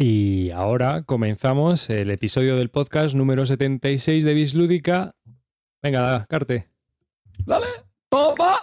Y ahora comenzamos el episodio del podcast número 76 de Bislúdica. Venga, Carte. Dale, toma,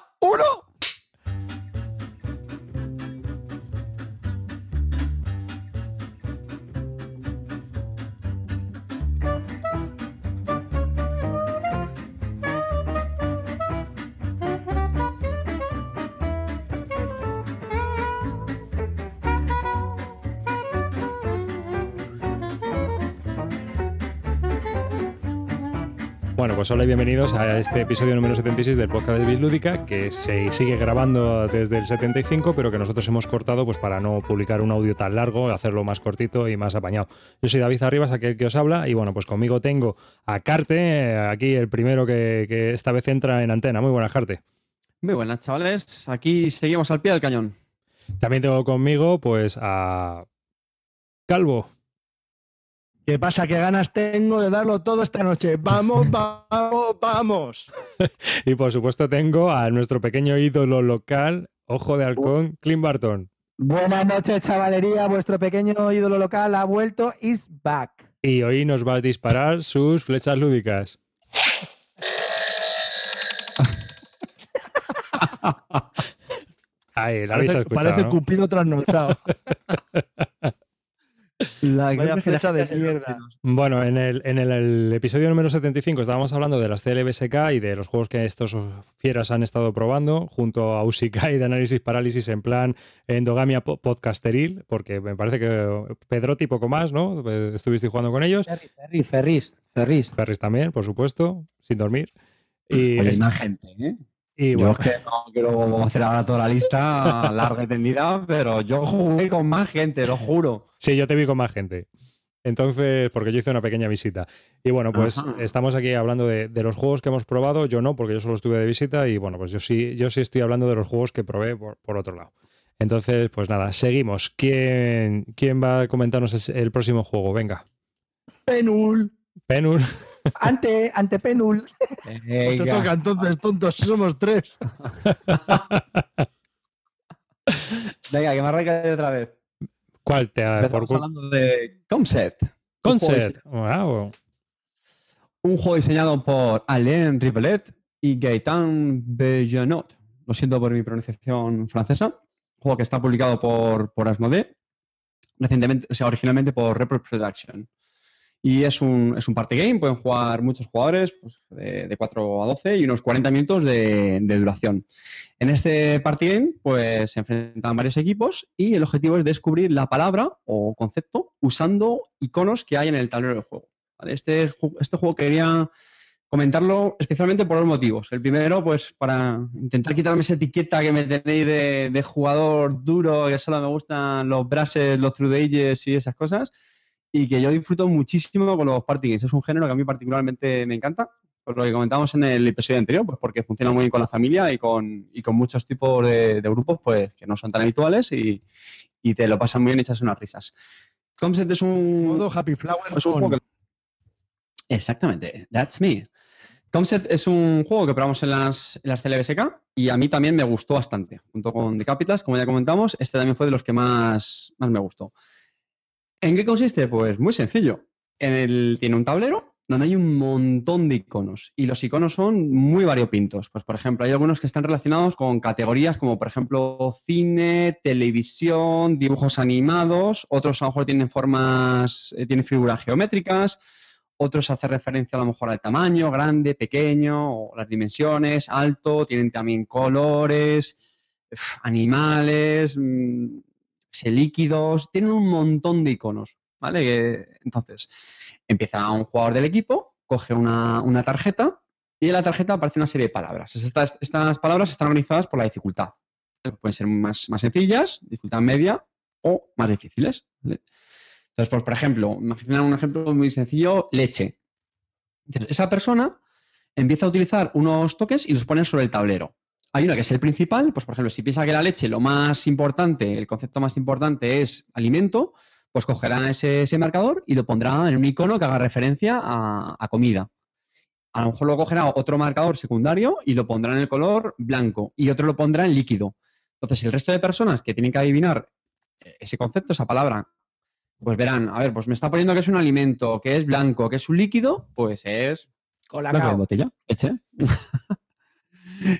pues hola y bienvenidos a este episodio número 76 del podcast de Bislúdica, que se sigue grabando desde el 75, pero que nosotros hemos cortado pues para no publicar un audio tan largo, hacerlo más cortito y más apañado. Yo soy David Arribas, aquel que os habla, y bueno, pues conmigo tengo a Carte, aquí el primero que, que esta vez entra en antena. Muy buenas, Carte. Muy buenas, chavales. Aquí seguimos al pie del cañón. También tengo conmigo pues a Calvo. ¿Qué pasa? ¿Qué ganas tengo de darlo todo esta noche? Vamos, vamos, vamos. Y por supuesto tengo a nuestro pequeño ídolo local, Ojo de Halcón, Clint Barton. Buenas noches, chavalería. Vuestro pequeño ídolo local ha vuelto. Is back. Y hoy nos va a disparar sus flechas lúdicas. Ahí, la habéis Parece, escuchado, parece ¿no? Cupido trasnochado. La Vaya flecha de mierda. Bueno, en, el, en el, el episodio número 75 estábamos hablando de las CLBSK y de los juegos que estos fieras han estado probando, junto a Usikai de Análisis Parálisis en plan endogamia po- podcasteril, porque me parece que Pedrotti poco más, ¿no? Eh, Estuvisteis jugando con ellos. Ferris, Ferris, Ferris, Ferris. Ferris también, por supuesto, sin dormir. Y, Oye, es- más gente, ¿eh? Y Yo bueno, es que no quiero hacer ahora toda la lista larga y tendida, pero yo jugué con más gente, lo juro. sí, yo te vi con más gente. Entonces, porque yo hice una pequeña visita. Y bueno, pues Ajá. estamos aquí hablando de, de los juegos que hemos probado. Yo no, porque yo solo estuve de visita. Y bueno, pues yo sí, yo sí estoy hablando de los juegos que probé por, por otro lado. Entonces, pues nada, seguimos. ¿Quién, quién va a comentarnos el, el próximo juego? Venga. Penul. Penur. Ante, ante Penul. Pues te toca entonces, tontos, somos tres. Venga, que me arranca otra vez. ¿Cuál te ha cu- hablando de Concept. Concert. Wow. Un juego diseñado por Alain Rivelet y Gaëtan Bellanot. Lo siento por mi pronunciación francesa. Un juego que está publicado por, por Asmodee, recientemente, o sea, originalmente por Repro Production. Y es un, es un party game, pueden jugar muchos jugadores, pues, de, de 4 a 12 y unos 40 minutos de, de duración. En este party game, pues se enfrentan varios equipos y el objetivo es descubrir la palabra o concepto usando iconos que hay en el tablero de juego. ¿vale? Este, este juego quería comentarlo especialmente por dos motivos. El primero, pues para intentar quitarme esa etiqueta que me tenéis de, de jugador duro, que solo me gustan los brasses, los through the ages y esas cosas, y que yo disfruto muchísimo con los party games. Es un género que a mí particularmente me encanta, por lo que comentamos en el episodio anterior, pues porque funciona muy bien con la familia y con, y con muchos tipos de, de grupos pues que no son tan habituales y, y te lo pasan muy bien y echas unas risas. Concept es un, Modo Happy Flower. es un juego que- Exactamente, that's me. Concept es un juego que probamos en las, en las CLBSK y a mí también me gustó bastante. Junto con The Capitals, como ya comentamos, este también fue de los que más, más me gustó. ¿En qué consiste? Pues muy sencillo. Tiene un tablero donde hay un montón de iconos y los iconos son muy variopintos. Pues, por ejemplo, hay algunos que están relacionados con categorías como, por ejemplo, cine, televisión, dibujos animados. Otros a lo mejor tienen formas, eh, tienen figuras geométricas. Otros hacen referencia a lo mejor al tamaño, grande, pequeño, o las dimensiones, alto. Tienen también colores, animales, mm, líquidos. Tienen un montón de iconos, ¿vale? Entonces, empieza un jugador del equipo, coge una, una tarjeta y en la tarjeta aparece una serie de palabras. Estas, estas palabras están organizadas por la dificultad. Pueden ser más, más sencillas, dificultad media o más difíciles. Entonces, pues, por ejemplo, imagina un ejemplo muy sencillo, leche. Esa persona empieza a utilizar unos toques y los pone sobre el tablero. Hay una que es el principal, pues por ejemplo, si piensa que la leche lo más importante, el concepto más importante es alimento, pues cogerá ese, ese marcador y lo pondrá en un icono que haga referencia a, a comida. A lo mejor lo cogerá otro marcador secundario y lo pondrá en el color blanco y otro lo pondrá en líquido. Entonces, el resto de personas que tienen que adivinar ese concepto, esa palabra, pues verán, a ver, pues me está poniendo que es un alimento, que es blanco, que es un líquido, pues es blanco de Colacao. botella, leche.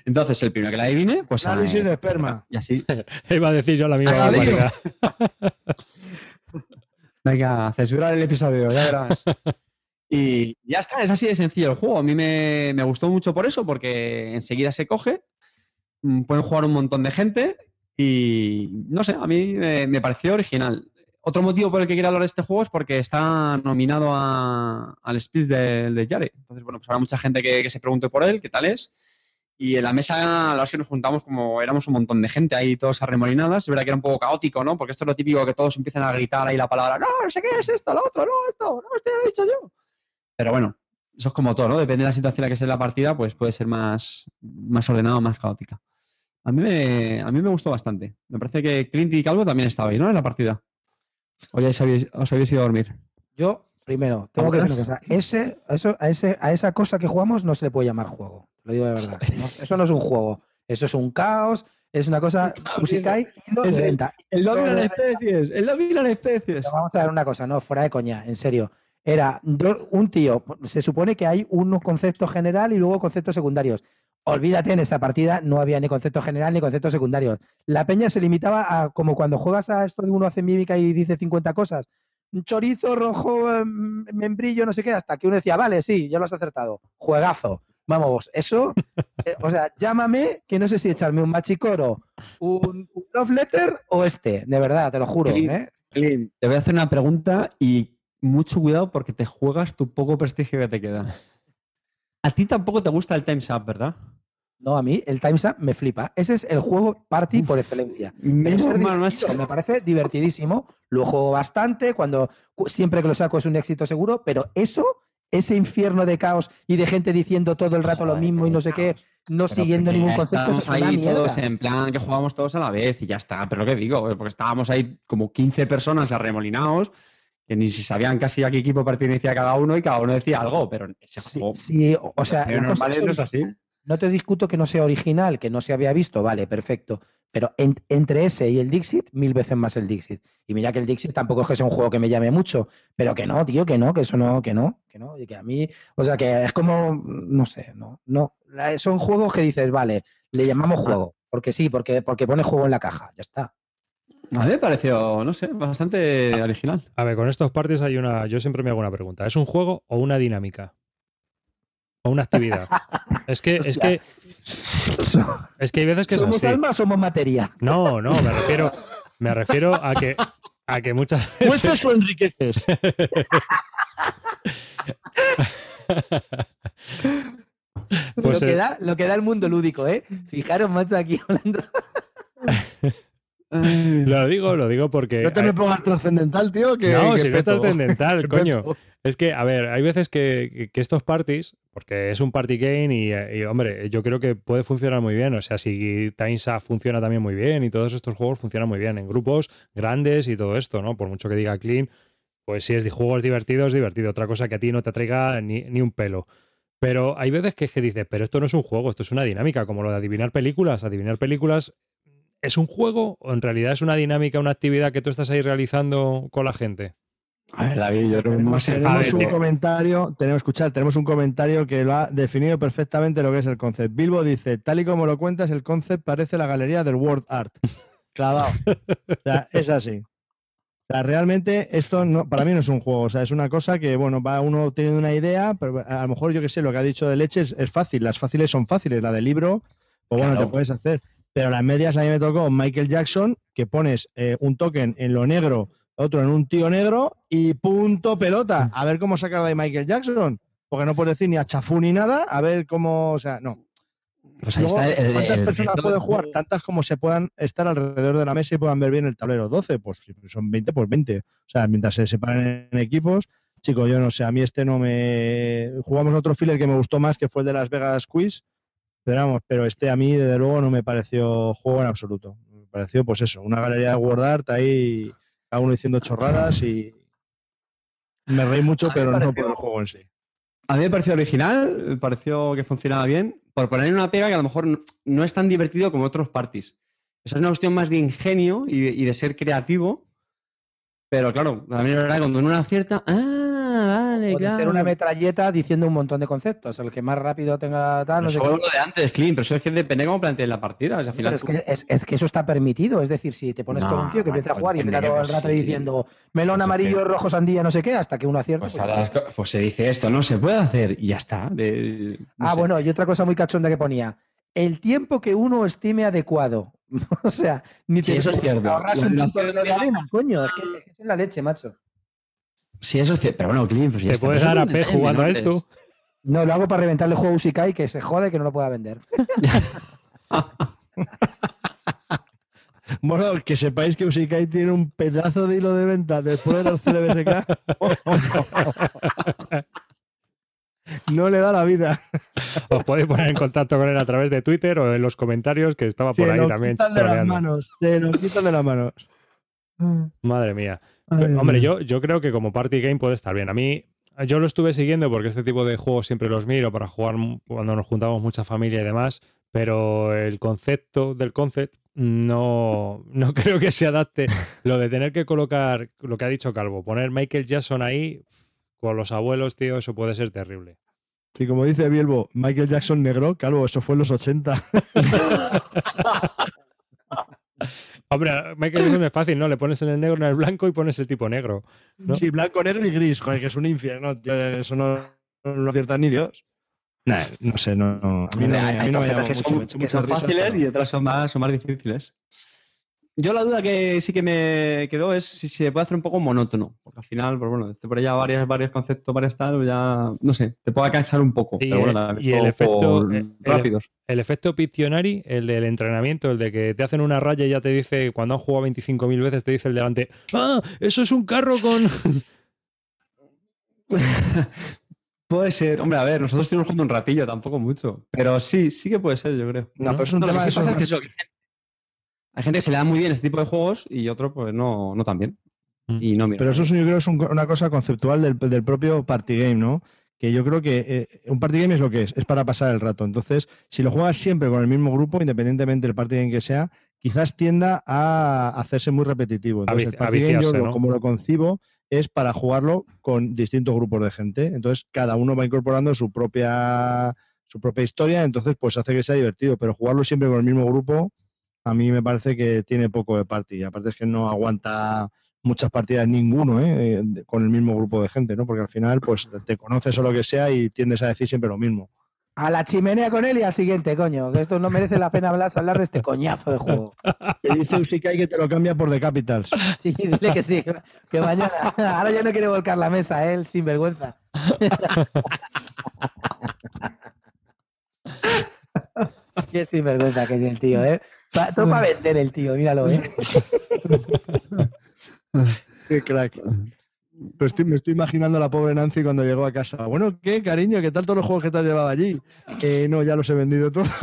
Entonces, el primero que la adivine, pues Análisis de esperma. Y así, Iba a decir yo la misma venga, censurar el episodio, ya verás. Y ya está, es así de sencillo el juego. A mí me, me gustó mucho por eso, porque enseguida se coge, mm, pueden jugar un montón de gente y no sé, a mí me, me pareció original. Otro motivo por el que quiero hablar de este juego es porque está nominado a- al Split de, de Yare. Entonces, bueno, pues habrá mucha gente que, que se pregunte por él, qué tal es. Y en la mesa, la verdad es que nos juntamos como éramos un montón de gente ahí, todos arremolinadas. Es verdad que era un poco caótico, ¿no? Porque esto es lo típico que todos empiezan a gritar ahí la palabra, no, no sé qué es esto, lo otro, no, esto, no, esto ya lo he dicho yo. Pero bueno, eso es como todo, ¿no? Depende de la situación en la que esté la partida, pues puede ser más, más ordenado, más caótica. A mí, me, a mí me gustó bastante. Me parece que Clint y Calvo también estaba ahí, ¿no? En la partida. O ya os habéis, os habéis ido a dormir. Yo, primero, tengo que decir una cosa. Ese, eso, a, ese, a esa cosa que jugamos no se le puede llamar juego. Lo digo de verdad. No, eso no es un juego. Eso es un caos. Es una cosa musical Es el-. El lobby las especies, el lobby de las especies. Pero vamos a ver una cosa, no, fuera de coña, en serio. Era un tío, se supone que hay un concepto general y luego conceptos secundarios. Olvídate, en esa partida no había ni concepto general ni conceptos secundarios. La peña se limitaba a, como cuando juegas a esto de uno hace mímica y dice 50 cosas. Un chorizo rojo, em, membrillo, no sé qué, hasta que uno decía, vale, sí, ya lo has acertado. Juegazo. Vamos, eso, eh, o sea, llámame, que no sé si echarme un machicoro, un, un love letter o este, de verdad, te lo juro. Sí. ¿eh? Clint, te voy a hacer una pregunta y mucho cuidado porque te juegas tu poco prestigio que te queda. A ti tampoco te gusta el Time's Up, ¿verdad? No, a mí el Time's Up me flipa. Ese es el juego party por excelencia. Macho. me parece divertidísimo. Lo juego bastante, cuando cu- siempre que lo saco es un éxito seguro, pero eso, ese infierno de caos y de gente diciendo todo el rato lo mismo y no sé qué, no siguiendo ningún concepto, Estábamos ahí todos en plan que jugábamos todos a la vez y ya está. Pero lo que digo, porque estábamos ahí como 15 personas arremolinados que ni si sabían casi a qué equipo pertenecía cada uno y cada uno decía algo, pero ese Sí, juego. sí, o sea, no es así. No te discuto que no sea original, que no se había visto, vale, perfecto. Pero en- entre ese y el Dixit, mil veces más el Dixit. Y mira que el Dixit tampoco es que sea un juego que me llame mucho, pero que no, tío, que no, que eso no, que no, que no. Y que a mí, o sea, que es como, no sé, no, no. La- Son juegos que dices, vale, le llamamos juego, porque sí, porque, porque pone juego en la caja, ya está. A mí me pareció, no sé, bastante original. A ver, con estos parties hay una. Yo siempre me hago una pregunta. ¿Es un juego o una dinámica? O una actividad. es que, es que, es que hay veces que es ¿Somos así. alma o somos materia? No, no, me refiero, me refiero a que, a que muchas ¿Muestras o enriqueces? Pues, lo, que da, lo que da el mundo lúdico, ¿eh? Fijaros, macho, aquí hablando. lo digo, lo digo porque. No te me pongas trascendental, tío. Que, no, que si no es trascendental, coño. peto. Es que, a ver, hay veces que, estos parties, porque es un party game y, hombre, yo creo que puede funcionar muy bien. O sea, si Times Up funciona también muy bien y todos estos juegos funcionan muy bien en grupos grandes y todo esto, ¿no? Por mucho que diga clean, pues si es de juegos divertidos, divertido. Otra cosa que a ti no te traiga ni, ni un pelo. Pero hay veces que, que dices, pero esto no es un juego, esto es una dinámica, como lo de adivinar películas. Adivinar películas ¿Es un juego o en realidad es una dinámica, una actividad que tú estás ahí realizando con la gente? A ver, David, yo creo que Tenemos, más tenemos un de- comentario, tenemos, escuchar, tenemos un comentario que lo ha definido perfectamente lo que es el concept. Bilbo dice, tal y como lo cuentas, el concept parece la galería del World Art. Clavado. O sea, es así. O sea, realmente esto no, para mí no es un juego, o sea, es una cosa que, bueno, va uno teniendo una idea, pero a lo mejor yo que sé, lo que ha dicho de leche es, es fácil, las fáciles son fáciles, la del libro, pues bueno, te puedes hacer. Pero las medias a mí me tocó Michael Jackson, que pones eh, un token en lo negro, otro en un tío negro y punto pelota. A ver cómo sacar de Michael Jackson. Porque no puedes decir ni a chafú ni nada, a ver cómo, o sea, no. Pues ahí Luego, está el- ¿Cuántas el personas pueden jugar? Tantas como se puedan estar alrededor de la mesa y puedan ver bien el tablero. 12, pues si son 20, pues 20. O sea, mientras se separen en equipos, chicos, yo no sé, a mí este no me... Jugamos otro filler que me gustó más, que fue el de Las Vegas Quiz, pero vamos, pero este a mí, desde luego, no me pareció juego en absoluto. Me pareció, pues eso, una galería de Word Art ahí, cada uno diciendo chorradas y... Me reí mucho, pero no por el juego en sí. A mí me pareció original, me pareció que funcionaba bien, por poner una pega que a lo mejor no, no es tan divertido como otros parties. Esa es una cuestión más de ingenio y de, y de ser creativo Pero claro, también es verdad, cuando uno acierta, ah, vale, Puede claro. ser una metralleta diciendo un montón de conceptos. El que más rápido tenga tal, no sé es lo de antes, Clean, pero eso es que depende cómo plantees la partida. o sea, al final Pero es, tú- que, es, es que eso está permitido. Es decir, si te pones con un No, tío que empieza a pues jugar y empieza todo el rato sí. diciendo melón Pues es amarillo, que- rojo, sandía, no sé qué, hasta que uno acierta. Pues, pues las pues se dice esto, no se puede hacer y ya está. de- no ah, sé. bueno, y otra cosa muy cachonda que ponía. El tiempo que uno estime adecuado. o sea, ni Sí, te eso es cierto. ahorras un punto de lo de de- arena, coño. Es que, es que es la leche, macho. Sí, eso es cierto. Pero bueno, Clean, pues ya ¿Te está. puedes dar a P jugando a esto? No, lo hago para reventarle el juego a Usikai que se jode que no lo pueda vender. Bueno, que sepáis que Usikai tiene un pedazo de hilo de venta después de los CLBSK. no le da la vida. Os podéis poner en contacto con él a través de Twitter o en los comentarios que estaba por Se ahí nos también quitan de las troleando. manos. Se nos quitan de las manos. Madre mía. Ay, hombre, yo, yo creo que como party game puede estar bien. A mí, yo lo estuve siguiendo porque este tipo de juegos siempre los miro para jugar cuando nos juntamos mucha familia y demás, pero el concepto del concept no, no creo que se adapte. Lo de tener que colocar, lo que ha dicho Calvo, poner Michael Jackson ahí con los abuelos, tío, eso puede ser terrible. Sí, como dice Bielbo, Michael Jackson negro, calvo, eso fue en los 80. Hombre, Michael Jackson es fácil, ¿no? Le pones en el negro, en el blanco y pones el tipo negro. ¿No? Sí, blanco, negro y gris. Joder, que es un infierno. tío, Eso no, no lo acierta ni Dios. Nah, no sé, no, no, a mí no, me- a mí no me llama que mucho. son, me echo que muchas son risas, fáciles pero- y otras son más, son más difíciles. Yo la duda que sí que me quedó es si se puede hacer un poco monótono. Porque al final, pues bueno, por allá varios, varios conceptos, varios tal, ya, no sé, te puede cansar un poco. Y pero bueno, el- también y el efecto- el- rápidos. El efecto Pictionary, el del entrenamiento, el de que te hacen una raya y ya te dice, cuando han jugado 25.000 veces, te dice el delante, ¡Ah! Eso es un carro con. Puede ser, hombre, a ver, nosotros estuvimos jugando un ratillo, tampoco mucho. Pero sí, sí que puede ser, yo creo. No, pero es un No, lo tema que de sí pasa es que eso, que hay gente que se le da muy bien este tipo de juegos y otro, pues no, no tan bien. Mm. Y no, mira. Pero eso es, yo creo es un- una cosa conceptual del, del propio party game, ¿no? Que yo creo que eh, un party game es lo que es, es para pasar el rato. Entonces, si lo juegas siempre con el mismo grupo, independientemente del party game que sea, quizás tienda a hacerse muy repetitivo. Entonces, el party game, yo como lo concibo, es para jugarlo con distintos grupos de gente. Entonces, cada uno va incorporando su propia, su propia historia, entonces, pues hace que sea divertido. Pero jugarlo siempre con el mismo grupo, a mí me parece que tiene poco de party. Aparte es que no aguanta muchas partidas ninguno, ¿eh? Eh, con el mismo grupo de gente, ¿no? Porque al final, pues te conoces o lo que sea y tiendes a decir siempre lo mismo. A la chimenea con él y al siguiente, coño. Que esto no merece la pena hablar, hablar de este coñazo de juego. Te dice Usikai que te lo cambia por The Capitals. Sí, dile que sí. Que mañana. Ahora ya no quiere volcar la mesa, él, sin vergüenza. Qué sinvergüenza que es el tío, ¿eh? Pa- todo para vender el tío, míralo, ¿eh? Qué crack. Pero estoy, me estoy imaginando a la pobre Nancy cuando llegó a casa. Bueno, ¿qué, cariño? ¿Qué tal todos los juegos que te has llevado allí? Eh, no, ya los he vendido todos.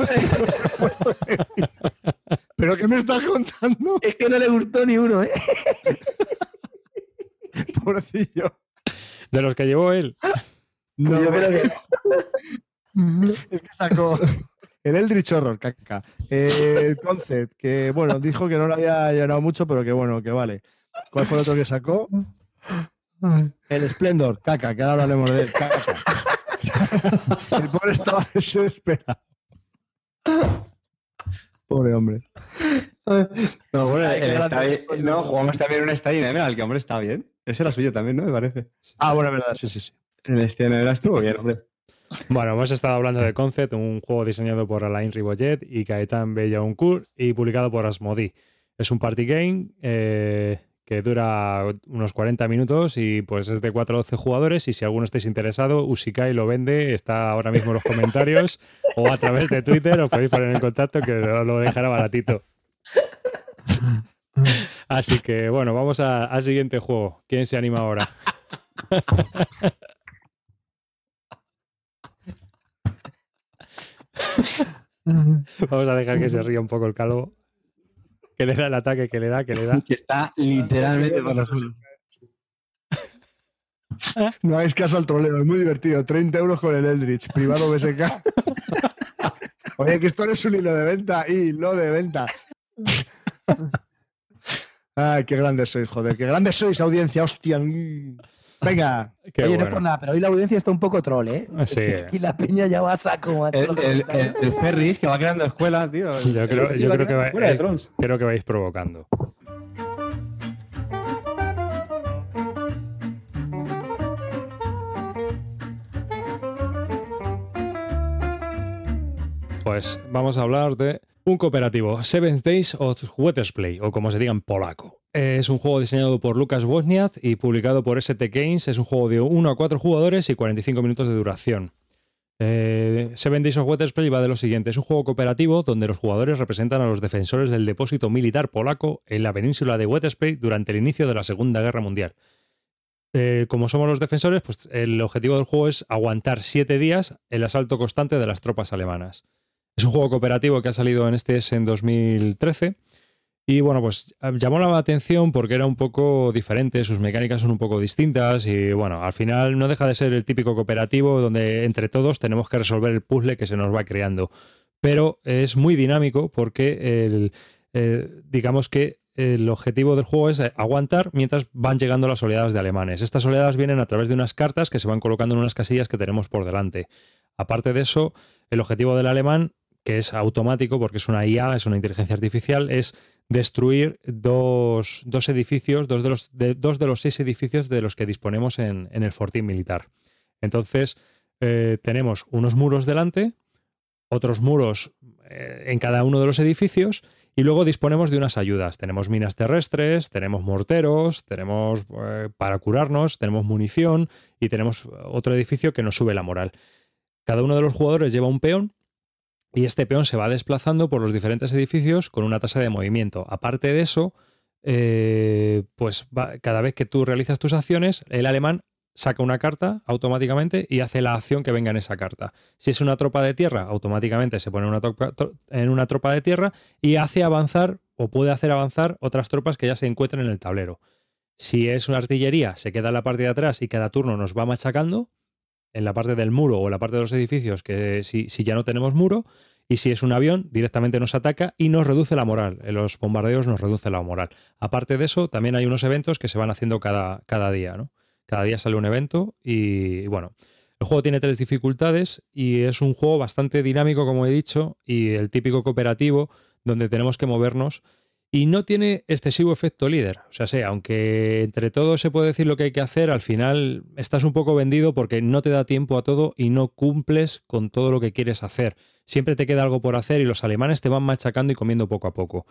¿Pero qué me estás contando? Es que no le gustó ni uno, ¿eh? Pobrecillo. De los que llevó él. No, Yo creo que- es que sacó el Eldritch Horror, caca. Eh, el Concept, que bueno, dijo que no lo había llenado mucho, pero que bueno, que vale. ¿Cuál fue el otro que sacó? El Splendor, caca, que ahora hablaremos de él, caca. El pobre estaba desesperado. Pobre hombre. No, bueno, el no, jugamos también un estadio en el que hombre está bien. Ese era suyo también, ¿no? Me parece. Ah, bueno, verdad, sí, sí, sí. El estadio en estuvo bien, hombre. Bueno, hemos estado hablando de Concept, un juego diseñado por Alain Ribollet y Gaetan Bellauncourt y publicado por Asmodee. Es un party game eh, que dura unos 40 minutos y pues es de 4 a 12 jugadores y si alguno estáis interesado, Usikai lo vende, está ahora mismo en los comentarios o a través de Twitter os podéis poner en contacto que lo, dejará baratito. Así que bueno, vamos al siguiente juego. ¿Quién se anima ahora? Vamos a dejar que se ría un poco el calvo. Que le da el ataque, que le da, que le da. Que está literalmente por los. No hagáis caso al troleo, es muy divertido. 30 euros con el Eldritch, privado BSK. Oye, que esto no es un hilo de venta, hilo de venta. Ay, qué grandes sois, joder. Qué grandes sois, audiencia, hostia. Venga. Qué Oye, no es por nada, pero hoy la audiencia está un poco troll, ¿eh? Sí. Y la peña ya va a saco, macho. El, el, el, el Ferris que va creando escuelas, tío. Yo creo- yo creo que va- escuela de eh, trolls. Creo que vais provocando. Pues vamos a hablar de un cooperativo, Seventh Days of Weathersplay, o como se diga en polaco. Es un juego diseñado por Lucas Wozniak y publicado por ST Games. Es un juego de 1 a 4 jugadores y 45 minutos de duración. Eh, Seven Days of Weathersplay va de lo siguiente. Es un juego cooperativo donde los jugadores representan a los defensores del depósito militar polaco en la península de Weathersplay durante el inicio de la Segunda Guerra Mundial. Eh, como somos los defensores, pues el objetivo del juego es aguantar siete días el asalto constante de las tropas alemanas. Es un juego cooperativo que ha salido en este en 2013 y bueno, pues llamó la atención porque era un poco diferente, sus mecánicas son un poco distintas y bueno, al final no deja de ser el típico cooperativo donde entre todos tenemos que resolver el puzzle que se nos va creando. Pero es muy dinámico porque el, eh, digamos que el objetivo del juego es eh, aguantar mientras van llegando las oleadas de alemanes. Estas oleadas vienen a través de unas cartas que se van colocando en unas casillas que tenemos por delante. Aparte de eso, el objetivo del alemán, que es automático porque es una IA, es una inteligencia artificial, es destruir dos, dos edificios, dos de, los, de- dos de los seis edificios de los que disponemos en, en el fortín militar. Entonces, eh, tenemos unos muros delante, otros muros eh, en cada uno de los edificios y luego disponemos de unas ayudas. Tenemos minas terrestres, tenemos morteros, tenemos eh, para curarnos, tenemos munición y tenemos otro edificio que nos sube la moral. Cada uno de los jugadores lleva un peón y este peón se va desplazando por los diferentes edificios con una tasa de movimiento. Aparte de eso, eh, pues cada vez que tú realizas tus acciones, el alemán saca una carta automáticamente y hace la acción que venga en esa carta. Si es una tropa de tierra, automáticamente se pone una en una tropa de tierra y hace avanzar o puede hacer avanzar otras tropas que ya se encuentren en el tablero. Si es una artillería, se queda en la parte de atrás y cada turno nos va machacando en la parte del muro o en la parte de los edificios, que si, si ya no tenemos muro, y si es un avión, directamente nos ataca y nos reduce la moral. En los bombardeos nos reduce la moral. Aparte de eso, también hay unos eventos que se van haciendo cada, cada día, ¿no? Cada día sale un evento y bueno, el juego tiene tres dificultades y es un juego bastante dinámico, como he dicho, y el típico cooperativo donde tenemos que movernos y no tiene excesivo efecto líder. O sea, sé, aunque entre todos se puede decir lo que hay que hacer, al final estás un poco vendido porque no te da tiempo a todo y no cumples con todo lo que quieres hacer. Siempre te queda algo por hacer y los alemanes te van machacando y comiendo poco a poco.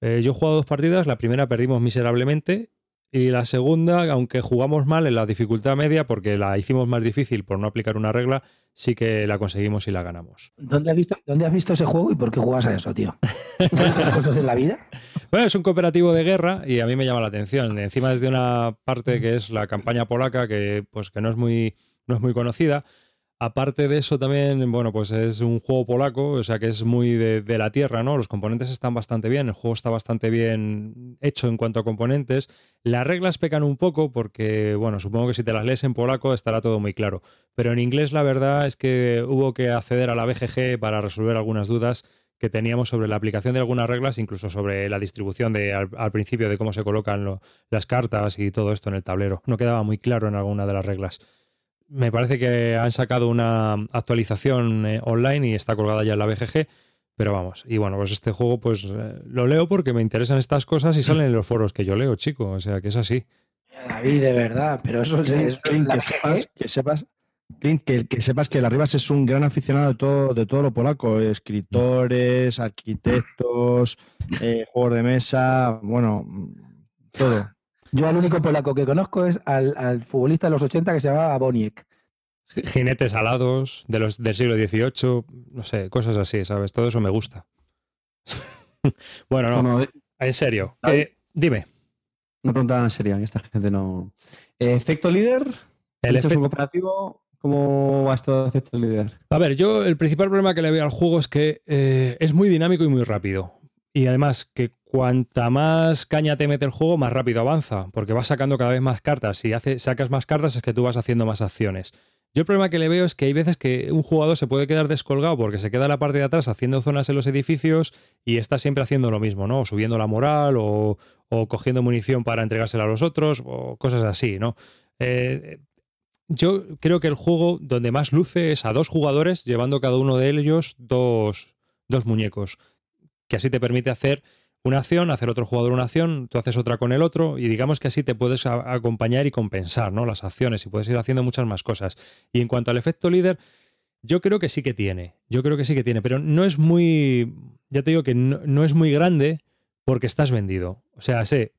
Eh, yo he jugado dos partidas, la primera perdimos miserablemente y la segunda, aunque jugamos mal en la dificultad media porque la hicimos más difícil por no aplicar una regla, sí que la conseguimos y la ganamos. ¿Dónde has, visto, ¿Dónde has visto ese juego y por qué juegas a eso, tío? ¿Cuántas cosas en la vida? Bueno, es un cooperativo de guerra y a mí me llama la atención. Encima es de una parte que es la campaña polaca que pues que no es muy no es muy conocida. Aparte de eso también, bueno, pues es un juego polaco, o sea que es muy de, la tierra, ¿no? Los componentes están bastante bien, el juego está bastante bien hecho en cuanto a componentes. Las reglas pecan un poco porque, bueno, supongo que si te las lees en polaco estará todo muy claro. Pero en inglés la verdad es que hubo que acceder a la BGG para resolver algunas dudas que teníamos sobre la aplicación de algunas reglas, incluso sobre la distribución de, al, principio de cómo se colocan lo- las cartas y todo esto en el tablero. No quedaba muy claro en alguna de las reglas. Me parece que han sacado una actualización eh, online y está colgada ya en la BGG, pero vamos. Y bueno, pues este juego pues eh, lo leo porque me interesan estas cosas y salen en los foros que yo leo, chico. O sea, que es así. David, de verdad, pero eso es, Clint, es Clint, la que sepas, que sepas, Clint, que, que sepas que el Arribas es un gran aficionado de todo, de todo lo polaco, escritores, arquitectos, eh, juegos de mesa, bueno, todo. Yo al único polaco que conozco es al, al futbolista de los 80 que se llamaba Boniek. Jinetes alados de los, del siglo XVIII, no sé, cosas así, ¿sabes? Todo eso me gusta. bueno, no, Bueno, en serio. Eh, dime. una pregunta seria, que esta gente no. Eh, ¿Efecto líder? El ¿Esto es un efecto- cooperativo? ¿Cómo va esto de efecto líder? A ver, yo el principal problema que le veo al juego es que eh, es muy dinámico y muy rápido. Y además que cuanta más caña te mete el juego, más rápido avanza, porque vas sacando cada vez más cartas. Si hace, sacas más cartas es que tú vas haciendo más acciones. Yo el problema que le veo es que hay veces que un jugador se puede quedar descolgado porque se queda en la parte de atrás haciendo zonas en los edificios y está siempre haciendo lo mismo, ¿no? O subiendo la moral o, o cogiendo munición para entregársela a los otros o cosas así, ¿no? Eh, yo creo que el juego donde más luce es a dos jugadores llevando cada uno de ellos dos, dos muñecos, que así te permite hacer una acción, hacer otro jugador una acción, tú haces otra con el otro y digamos que así te puedes acompañar y compensar ¿no? las acciones y puedes ir haciendo muchas más cosas. Y en cuanto al efecto líder, yo creo que sí que tiene, yo creo que sí que tiene, pero no es muy, ya te digo que no, no es muy grande porque estás vendido. O sea, sé,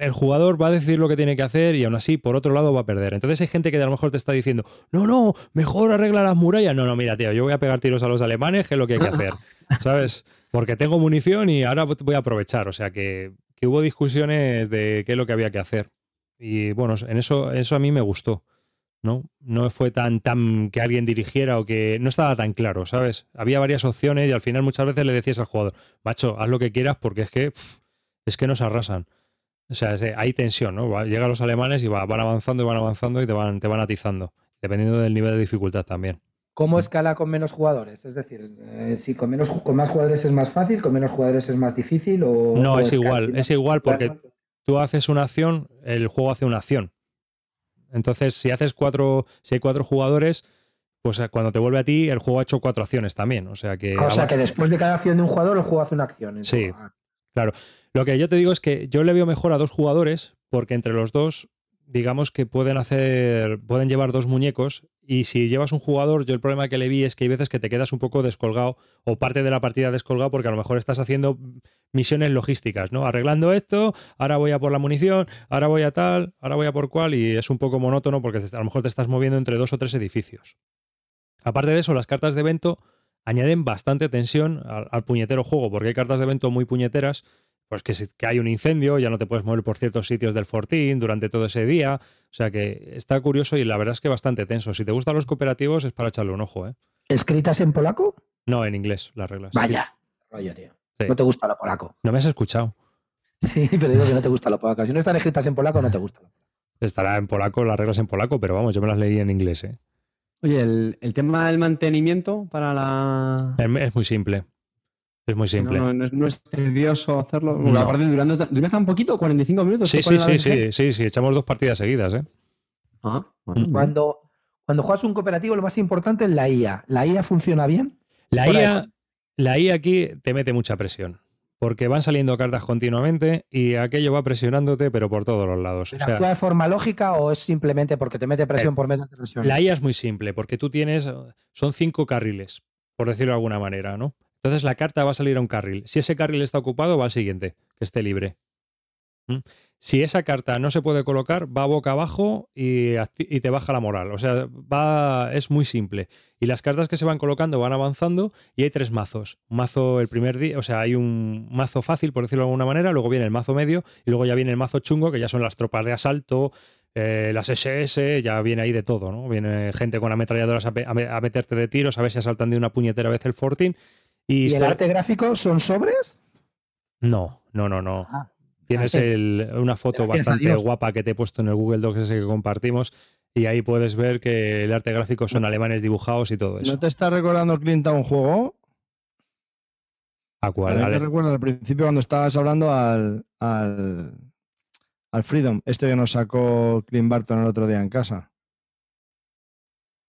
el jugador va a decir lo que tiene que hacer y aún así, por otro lado, va a perder. Entonces hay gente que a lo mejor te está diciendo, no, no, mejor arregla las murallas. No, no, mira, tío, yo voy a pegar tiros a los alemanes, que es lo que hay que hacer. ¿Sabes? Porque tengo munición y ahora voy a aprovechar. O sea que, hubo discusiones de qué es lo que había que hacer. Y bueno, en eso, eso a mí me gustó. ¿no? No fue tan, tan que alguien dirigiera o que no estaba tan claro, ¿sabes? Había varias opciones y al final muchas veces le decías al jugador, macho, haz lo que quieras porque es que es que nos arrasan. O sea, hay tensión, ¿no? Llegan los alemanes y va- van avanzando y van avanzando y te van, te van atizando, dependiendo del nivel de dificultad también. ¿Cómo escala con menos jugadores? Es decir, eh, si con, menos, con más jugadores es más fácil, con menos jugadores es más difícil o... No, es escala- igual, es igual porque tú haces una acción, el juego hace una acción. Entonces, si haces cuatro, si hay cuatro jugadores, pues eh, cuando te vuelve a ti, el juego ha hecho cuatro acciones también. O sea que. O sea que después de cada acción de un jugador, el juego hace una acción. Sí. Ah, Lo que yo te digo es que yo le veo mejor a dos jugadores, porque entre los dos, digamos que pueden hacer, pueden llevar dos muñecos, y si llevas un jugador, yo el problema que le vi es que hay veces que te quedas un poco descolgado, o parte de la partida descolgado, porque a lo mejor estás haciendo misiones logísticas, ¿no? Arreglando esto, ahora voy a por la munición, ahora voy a tal, ahora voy a por cual, y es un poco monótono porque a lo mejor te estás moviendo entre dos o tres edificios. Aparte de eso, las cartas de evento añaden bastante tensión al, al puñetero juego, porque hay cartas de evento muy puñeteras, pues que, si- que hay un incendio, ya no te puedes mover por ciertos sitios del fortín durante todo ese día. O sea que está curioso y la verdad es que bastante tenso. Si te gustan los cooperativos, es para echarle un ojo, ¿eh? ¿Escritas en polaco? No, en inglés, las reglas. Vaya. Rollo, tío. Sí. No te gusta lo polaco. No me has escuchado. Sí, pero digo que no te gusta lo polaco. Si no están escritas en polaco, no te gusta. Estará en polaco, las reglas en polaco, pero vamos, yo me las leí en inglés, ¿eh? Oye, el, el tema del mantenimiento para la. Es, es muy simple. Es muy simple. No, no, no es, no es tedioso hacerlo. No. aparte, durando, ¿dura tan poquito? ¿45 minutos? Sí, ¿Qué sí, sí, sí, sí, sí, echamos dos partidas seguidas, ¿eh? Ah, bueno, Mm. Cuando, cuando juegas un cooperativo, lo más importante es la IA. ¿La IA funciona bien? La IA, la IA aquí te mete mucha presión. Porque van saliendo cartas continuamente y aquello va presionándote, pero por todos los lados. O ¿Pero sea, ¿Actúa de forma lógica o es simplemente porque te mete presión Eh, por meterte presión? la IA es muy simple, porque tú tienes, son cinco carriles, por decirlo de alguna manera, ¿no? Entonces la carta va a salir a un carril. Si ese carril está ocupado, va al siguiente, que esté libre. ¿Mm? Si esa carta no se puede colocar, va boca abajo y, te baja la moral. O sea, va, es muy simple. Y las cartas que se van colocando van avanzando y hay tres mazos. Mazo el primer día, o sea, hay un mazo fácil, por decirlo de alguna manera, luego viene el mazo medio y luego ya viene el mazo chungo, que ya son las tropas de asalto, eh, las SS, ya viene ahí de todo, ¿no? Viene gente con ametralladoras a, a meterte de tiros, a ver si asaltan de una puñetera vez el fortín. Y, ¿Y el arte gráfico son sobres? No, no, no, no. Ah, Tienes el- una foto bastante guapa que te he puesto en el Google Docs ese que compartimos y ahí puedes ver que el arte gráfico son alemanes dibujados y todo eso. ¿No te está recordando Clint a un juego? ¿A cuál? A ver, recuerda al principio cuando estabas hablando al, al, al Freedom, este que nos sacó Clint Barton el otro día en casa.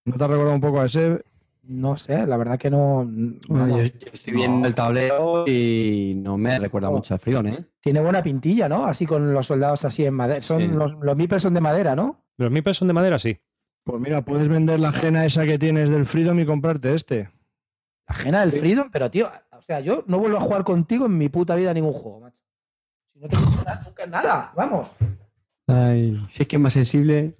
¿No te ha recordado un poco a ese? No sé, la verdad que no. Vamos, yo, yo estoy viendo el tablero y no me recuerda No. mucho a Frión, ¿eh? Tiene buena pintilla, ¿no? Así con los soldados así en madera. Son Sí. los, los son de madera, ¿no? ¿Los meeples son de madera? Sí. Pues mira, puedes vender la ajena esa que tienes del Freedom y comprarte este. Ajena del Freedom, pero tío, o sea, yo no vuelvo a jugar contigo en mi puta vida a ningún juego, macho. Si no te gusta nunca nada, vamos. Ay, si es que es más sensible.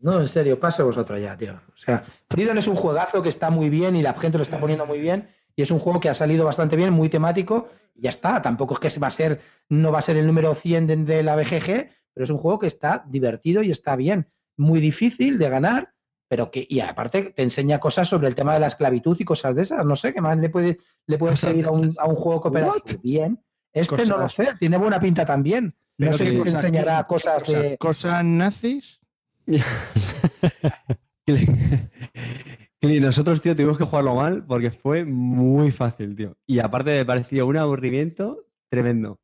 No, en serio, paso vosotros ya, tío. O sea, Freedom es un juegazo que está muy bien y la gente lo está poniendo muy bien. Y es un juego que ha salido bastante bien, muy temático. Y ya está. Tampoco es que va a ser, no va a ser el número 100 de, de la BGG, pero es un juego que está divertido y está bien. Muy difícil de ganar, pero que, y aparte te enseña cosas sobre el tema de la esclavitud y cosas de esas. No sé, ¿qué más le puede, le puede seguir a un, a un juego cooperativo? What? Bien. Este no lo sé, tiene buena pinta también. No sé si te enseñará ¿qué cosas cosa? de. ¿Cosas nazis? Y nosotros, tío, tuvimos que jugarlo mal porque fue muy fácil, tío. Y aparte me pareció un aburrimiento tremendo.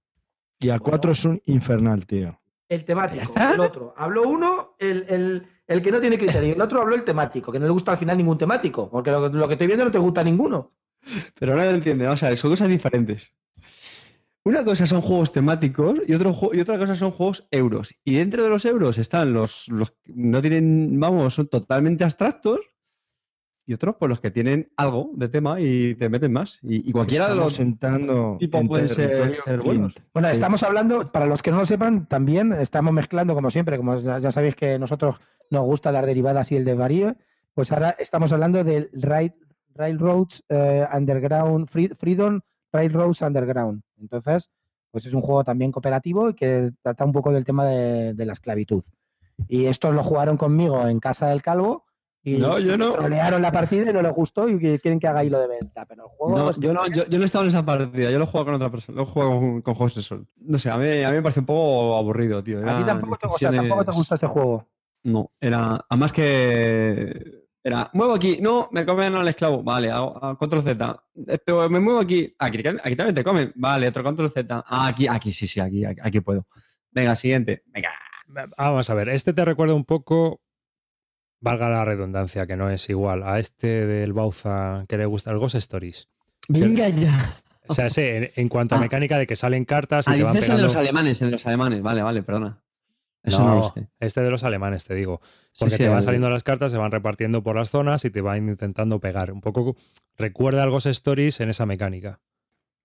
Y a cuatro es un infernal, tío. El temático, el otro. Habló uno, el, el- el que no tiene criterio. El otro habló el temático, que no le gusta al final ningún temático. Porque lo, lo que estoy viendo no te gusta ninguno. Pero no lo entiende, o sea, son cosas diferentes. Una cosa son juegos temáticos y, otro, y otra cosa son juegos euros. Y dentro de los euros están los, los que no tienen, vamos, son totalmente abstractos y otros pues los que tienen algo de tema y te meten más. Y, y cualquiera de los entrando tipos en pueden ser- ser buenos. Bueno, Sí. estamos hablando, para los que no lo sepan, también estamos mezclando, como siempre, como ya, ya sabéis que nosotros nos gustan las derivadas y el desvarío, pues ahora estamos hablando del Rail, Railroads eh, Underground, Free- Freedom Railroads Underground. Entonces, pues es un juego también cooperativo y que trata un poco del tema de, de la esclavitud. Y estos lo jugaron conmigo en casa del calvo y No, yo no. trolearon la partida y no les gustó y quieren que haga hilo de venta. Pero el juego No, yo, no, yo, yo no he estado en esa partida, yo lo he jugado con otra persona, lo he jugado con, con juegos de sol. No sé, a mí, a mí me parece un poco aburrido, tío. a ti tampoco te, sea, tampoco te gusta ese juego. No, era. Además que. Era. Muevo aquí. No, me comen al esclavo. Vale, hago, hago control Z. Pero me muevo aquí. Aquí, aquí también te comen. Vale, otro control Z. Ah, aquí, aquí, sí, sí, aquí, aquí, aquí puedo. Venga, siguiente. Venga. Vamos a ver, este te recuerda un poco, valga la redundancia, que no es igual, a este del Bauza que le gusta, el Ghost Stories. Venga ya. O sea, ese, en, en cuanto a Ah. mecánica de que salen cartas y Ah, te van pegando. los alemanes, de los alemanes. Vale, vale, perdona. Eso no, No, lo sé. este de los alemanes, te digo. Porque sí, te van saliendo las cartas, se van repartiendo por las zonas y te van intentando pegar. Un poco recuerda al Ghost Stories en esa mecánica.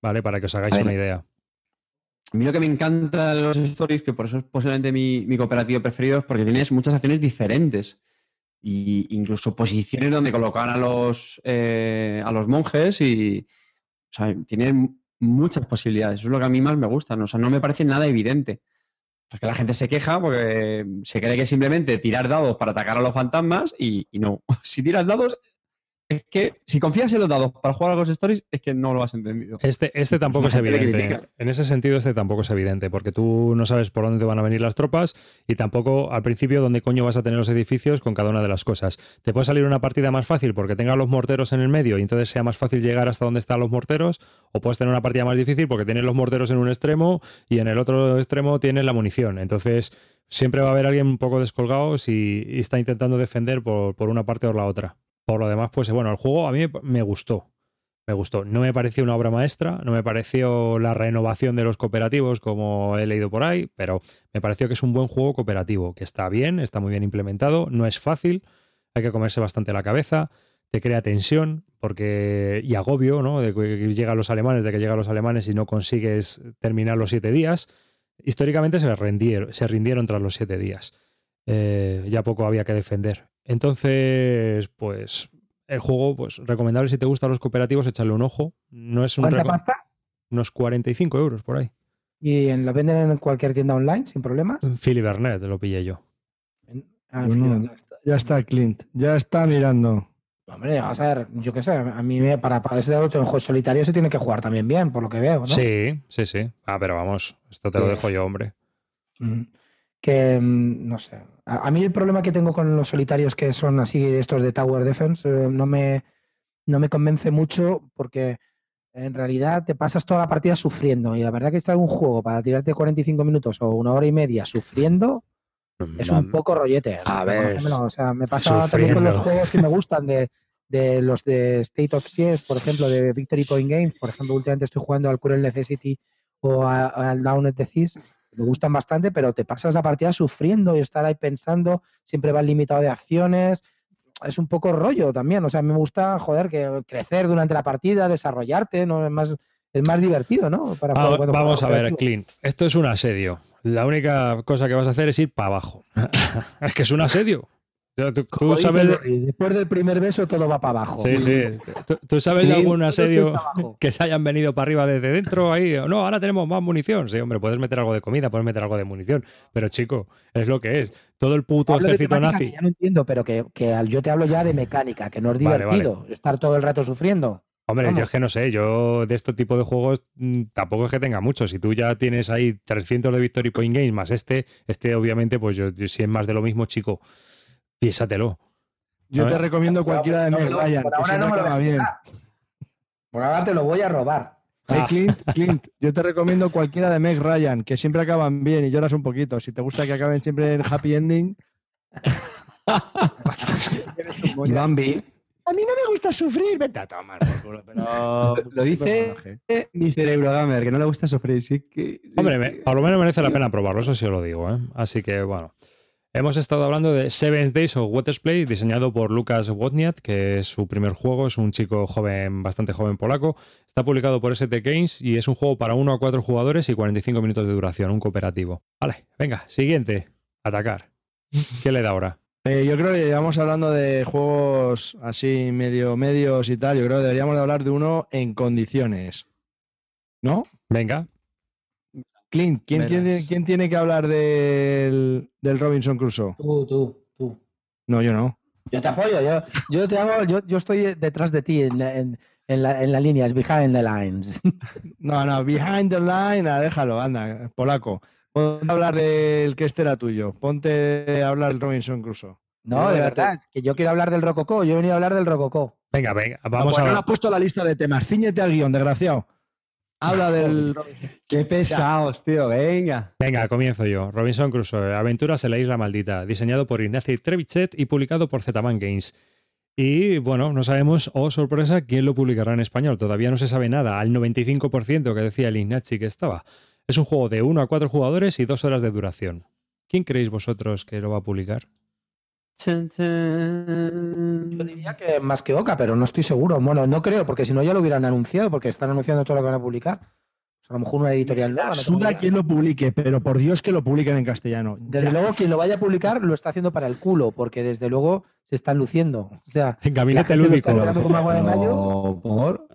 ¿Vale? Para que os hagáis una idea. A mí lo que me encanta de los stories, que por eso es posiblemente mi, mi cooperativo preferido, es porque tienes muchas acciones diferentes. Y incluso posiciones donde colocar a los, eh, a los monjes y. O sea, tienen muchas posibilidades. Eso es lo que a mí más me gusta. ¿no? O sea, no me parece nada evidente. Porque la gente se queja porque se cree que simplemente tirar dados para atacar a los fantasmas y, y no. Si tiras dados, es que si confías en los dados para jugar a los stories, es que no lo has entendido. Este, este tampoco es evidente. critica. En ese sentido, este tampoco es evidente, porque tú no sabes por dónde te van a venir las tropas y tampoco al principio dónde coño vas a tener los edificios con cada una de las cosas. Te puede salir una partida más fácil porque tenga los morteros en el medio y entonces sea más fácil llegar hasta donde están los morteros, o puedes tener una partida más difícil porque tienes los morteros en un extremo y en el otro extremo tienes la munición. Entonces, siempre va a haber alguien un poco descolgado si y está intentando defender por, por una parte o la otra. Por lo demás, pues bueno, el juego a mí me gustó. Me gustó. No me pareció una obra maestra, no me pareció la renovación de los cooperativos como he leído por ahí, pero me pareció que es un buen juego cooperativo, que está bien, está muy bien implementado, no es fácil, hay que comerse bastante la cabeza, te crea tensión porque y agobio, ¿no? De que llegan los alemanes, de que llegan los alemanes y no consigues terminar los siete días. Históricamente se rindieron, se rindieron tras los siete días. Eh, ya poco había que defender. Entonces, pues el juego, pues recomendable si te gustan los cooperativos, échale un ojo. No es un ¿Cuánta pasta? unos 45 euros por ahí. Y en- lo venden en cualquier tienda online sin problemas. Philly Bernet lo pillé yo. Ah, ya, está, ya está Clint, ya está mirando. Hombre, vamos a ver, yo qué sé, a mí me, para, para ese de 8 en juego solitario se tiene que jugar también bien, por lo que veo, ¿no? Sí, sí, sí. Ah, pero vamos, esto te lo dejo yo, hombre. Mm. Que, mm, no sé. A, a mí el problema que tengo con los solitarios que son así, estos de Tower Defense, eh, no, me, no me convence mucho porque en realidad te pasas toda la partida sufriendo. Y la verdad que estar un juego para tirarte 45 minutos o una hora y media sufriendo es un poco rollete. A ver. O sea, me pasa también con los juegos que me gustan de, de los de State of Chess, por ejemplo, de Victory Point Games. Por ejemplo, últimamente estoy jugando al Cruel Necessity o al Down at the Seas. Me gustan bastante, pero te pasas la partida sufriendo y estar ahí pensando, siempre vas limitado de acciones. Es un poco rollo también. O sea, me gusta, joder, que crecer durante la partida, desarrollarte, ¿no? Es más, es más divertido, ¿no? Para vamos a ver. Clint. Esto es un asedio. La única cosa que vas a hacer es ir para abajo. es que es un asedio. Tú, tú- sabes, después del primer beso todo va para abajo. sí, sí. ¿Tú, tú sabes de algún asedio que se hayan venido para arriba desde dentro ahí? No, ahora tenemos más munición. Sí, hombre, puedes meter algo de comida, puedes meter algo de munición. Pero chico, es lo que es. Todo el puto Hablo ejército nazi. ya no entiendo, pero que, que al- yo te hablo ya de mecánica, que no es Vale, vale. divertido estar todo el rato sufriendo. Hombre, Vamos. yo es que no sé, yo de este tipo de juegos mm, tampoco es que tenga mucho. Si tú ya tienes ahí 300 de Victory Point Games más este, este obviamente, pues yo, yo- si es más de lo mismo, chico, piénsatelo. Yo te recomiendo cualquiera de Meg no, Ryan, por que ahora siempre no me lo bien. Por ahora te lo voy a robar. Hey, Ah. Clint, Clint, yo te recomiendo cualquiera de Meg Ryan, que siempre acaban bien y lloras un poquito. Si te gusta que acaben siempre en happy ending. Y Bambi, A mí no me gusta sufrir, vete a tomar por culo, pero... Lo dice- personaje. Mr. Eurogamer, que no le gusta sufrir, sí que... Hombre, me- por lo menos merece la pena probarlo, eso sí os lo digo. ¿eh? Así que bueno. Hemos estado hablando de Seven Days of Watersplay, diseñado por Lukas Wozniak, que es su primer juego, es un chico joven, bastante joven polaco. Está publicado por ST Games y es un juego para 1 a 4 jugadores y 45 minutos de duración, un cooperativo. Vale, venga, siguiente. Atacar. ¿Qué le da ahora? Eh, yo creo que llevamos hablando de juegos así medio medios y tal. Yo creo que deberíamos de hablar de uno en condiciones. ¿No? Venga, Clint, ¿quién, tiene, quién tiene que hablar del, del Robinson Crusoe? Tú, tú, tú. No, yo no. Yo te apoyo, yo, yo te hago, yo, yo estoy detrás de ti en, la- en, en la, en la línea, es behind the lines. No, no, behind the line, ah, déjalo, anda, polaco. Ponte a hablar del que este era tuyo. Ponte a hablar del Robinson Crusoe. No, de verdad, es que yo quiero hablar del Rococó, yo he venido a hablar del Rococó. venga, venga, No, vamos pues no a... lo has puesto la lista de temas. Cíñete al guion, desgraciado. Habla del. Qué pesados, tío, venga. Venga, comienzo yo. Robinson Crusoe, Aventuras en la Isla Maldita, diseñado por Ignacy Trevichet y publicado por Zetaman Games. Y bueno, no sabemos, oh sorpresa, quién lo publicará en español. Todavía no se sabe nada, al 95% que decía el Ignacy que estaba. Es un juego de 1 a 4 jugadores y 2 horas de duración. ¿Quién creéis vosotros que lo va a publicar? Chan, chan. Yo diría que más que Oca, pero no estoy seguro. Bueno, no creo, porque si no ya lo hubieran anunciado, porque están anunciando todo lo que van a publicar. Pues a lo mejor una editorial nueva. no Suda quien lo publique, pero por Dios que lo publiquen en castellano. Desde Ya. luego, quien lo vaya a publicar lo está haciendo para el culo, porque desde luego se están luciendo. O sea, En Gabinete Lúdico. No, ¿por?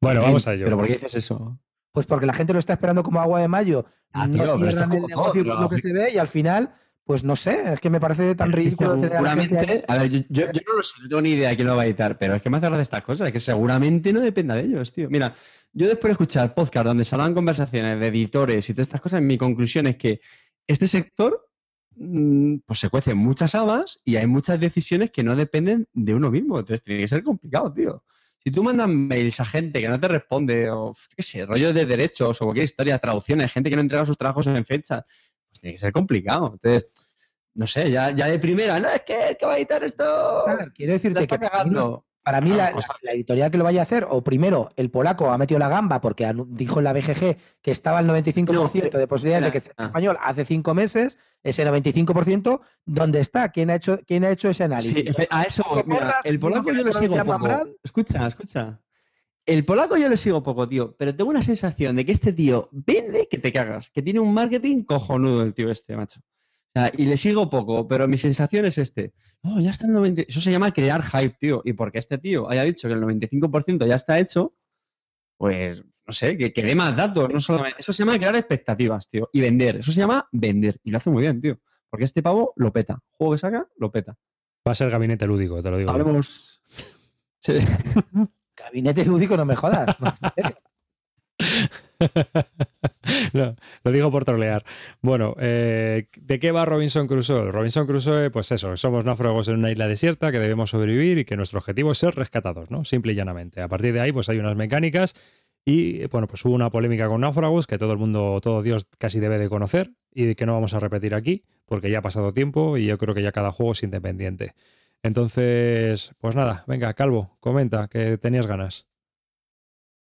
Bueno, vamos a ello. ¿Pero por qué dices eso? Pues porque la gente lo está esperando como agua de mayo. Ah, no tío, pero esto es el como negocio todo, por lo que se ve y al final, pues no sé, es que me parece tan ridículo. Seguramente, a ver, yo, yo- yo no lo sé, no tengo ni idea quién lo va a editar, pero es que me hace gracia estas cosas, es que seguramente no dependa de ellos, tío. Mira, yo después de escuchar podcast donde se hablan conversaciones de editores y todas estas cosas, mi conclusión es que este sector mm, pues se cuecen muchas habas y hay muchas decisiones que no dependen de uno mismo. Entonces tiene que ser complicado, tío. Si tú mandas mails a gente que no te responde, o qué sé, rollos de derechos o cualquier historia, traducciones, gente que no entrega sus trabajos en fecha, pues tiene que ser complicado. Entonces, no sé, ya, ya de primera, no, es que el que va a editar esto. Quiero decirte está que para mí, cagando. para mí Ah, la, editorial que lo vaya a hacer, o primero, el polaco ha metido la gamba porque dijo en la BGG que estaba el 95% de posibilidades de que sea ah. español hace cinco meses, ese 95%, ¿dónde está? ¿Quién ha hecho, quién ha hecho ese análisis? Sí, a eso, ¿Te mira, el polaco yo lo sigo Escucha, escucha. El polaco yo lo sigo poco, tío, pero tengo una sensación de que este tío vende que te cagas, que tiene un marketing cojonudo el tío este, macho. O sea, y le sigo poco, pero mi sensación es este. Oh, ya está el 90. Eso se llama crear hype, tío. Y porque este tío haya dicho que el 95% ya está hecho, pues, no sé, que, que dé más datos. No solamente... Eso se llama crear expectativas, tío. Y vender. Eso se llama vender. Y lo hace muy bien, tío. Porque este pavo lo peta. Juego que saca, lo peta. Va a ser Gabinete Lúdico, te lo digo. Hablemos. Sí. Gabinete lúdico, no me jodas. No, lo digo por trolear. Bueno, eh, ¿de qué va Robinson Crusoe? Robinson Crusoe, pues eso, somos náufragos en una isla desierta que debemos sobrevivir y que nuestro objetivo es ser rescatados, ¿no? Simple y llanamente. A partir de ahí, pues hay unas mecánicas y, bueno, pues hubo una polémica con náufragos que todo el mundo, todo Dios casi debe de conocer y que no vamos a repetir aquí porque ya ha pasado tiempo y yo creo que ya cada juego es independiente. Entonces, pues nada, venga, Calvo, comenta que tenías ganas.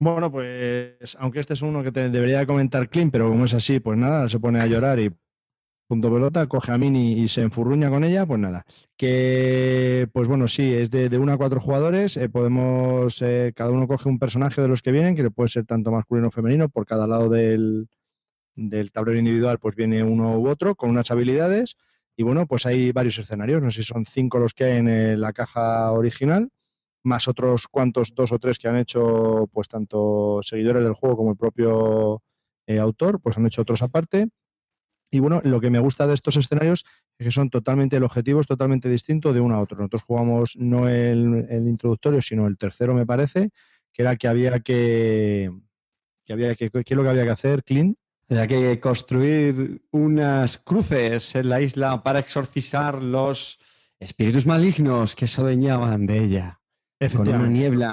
Bueno, pues aunque este es uno que te debería de comentar Clint, pero como es así, pues nada, se pone a llorar y punto pelota, coge a Mini y se enfurruña con ella, pues nada. Que, pues bueno, sí, es de, de uno a cuatro jugadores, eh, podemos, eh, cada uno coge un personaje de los que vienen, que puede ser tanto masculino o femenino, por cada lado del, del tablero individual, pues viene uno u otro con unas habilidades. Y bueno, pues hay varios escenarios, no sé si son cinco los que hay en eh, la caja original más otros cuantos, dos o tres que han hecho, pues tanto seguidores del juego como el propio eh, autor, pues han hecho otros aparte. Y bueno, lo que me gusta de estos escenarios es que son totalmente, el objetivo es totalmente distinto de uno a otro. Nosotros jugamos no el, el introductorio, sino el tercero, me parece, que era que había que, que había que, ¿qué es lo que había que hacer, Clint? Había que construir unas cruces en la isla para exorcizar los Espíritus malignos que se adueñaban de ella. Con una niebla.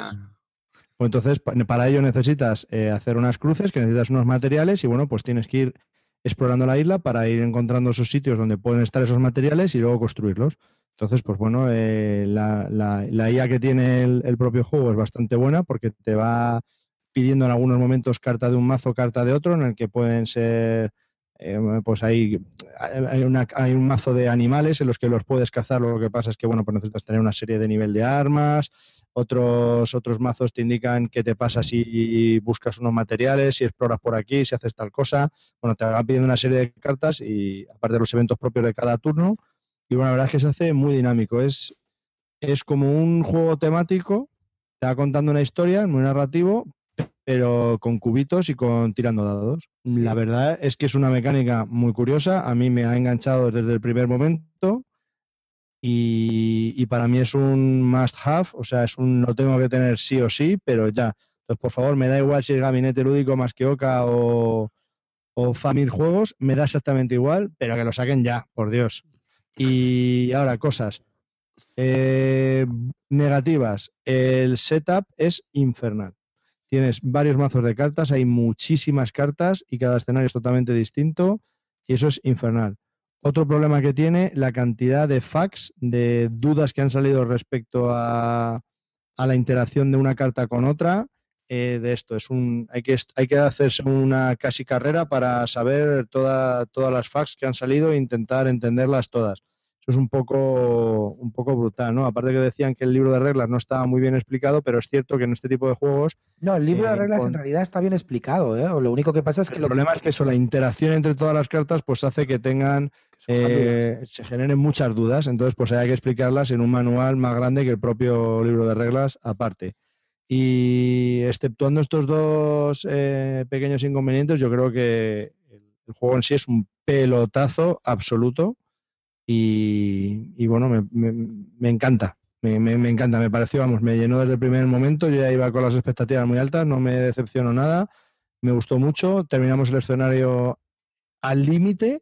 Pues entonces, pa- para ello necesitas eh, hacer unas cruces, que necesitas unos materiales y bueno, pues tienes que ir explorando la isla para ir encontrando esos sitios donde pueden estar esos materiales y luego construirlos. Entonces, pues bueno, eh, la, la- la IA que tiene el, el propio juego es bastante buena porque te va pidiendo en algunos momentos carta de un mazo, carta de otro, en el que pueden ser, eh, pues hay, hay, una- hay un mazo de animales en los que los puedes cazar, lo que pasa es que, bueno, pues necesitas tener una serie de nivel de armas, otros, otros mazos te indican qué te pasa si buscas unos materiales, si exploras por aquí, si haces tal cosa. Bueno, te van pidiendo una serie de cartas y aparte de los eventos propios de cada turno. Y bueno, la verdad es que se hace muy dinámico. Es, es como un juego temático, te va contando una historia, muy narrativo, pero con cubitos y con tirando dados. La verdad es que es una mecánica muy curiosa. A mí me ha enganchado desde el primer momento y, y para mí es un must have, o sea, es un lo tengo que tener sí o sí, pero ya. Entonces, por favor, me da igual si es gabinete lúdico más que Oca o, o Famil Juegos, me da exactamente igual, pero que lo saquen ya, por Dios. Y ahora, cosas. Eh, negativas. El setup es infernal. Tienes varios mazos de cartas, hay muchísimas cartas y cada escenario es totalmente distinto y eso es infernal. Otro problema que tiene, la cantidad de facts, de dudas que han salido respecto a, la interacción de una carta con otra. eh, de esto, es un, hay, que, hay que hacerse una casi carrera para saber toda- todas las facts que han salido e intentar entenderlas todas. Eso es un poco, un poco brutal, ¿no? Aparte que decían que el libro de reglas no estaba muy bien explicado, pero es cierto que en este tipo de juegos No, el libro de Eh, reglas con- en realidad está bien explicado, ¿eh? Lo único que pasa es que el lo problema es que eso, la interacción entre todas las cartas, pues hace que tengan eh, se generen muchas dudas, entonces pues hay que explicarlas en un manual más grande que el propio libro de reglas aparte. Y exceptuando estos dos eh, pequeños inconvenientes, yo creo que el juego en sí es un pelotazo absoluto y, y bueno, me, me- me encanta, me, me- me encanta, me pareció, vamos, me llenó desde el primer momento, yo ya iba con las expectativas muy altas, no me decepcionó nada, me gustó mucho, terminamos el escenario al límite,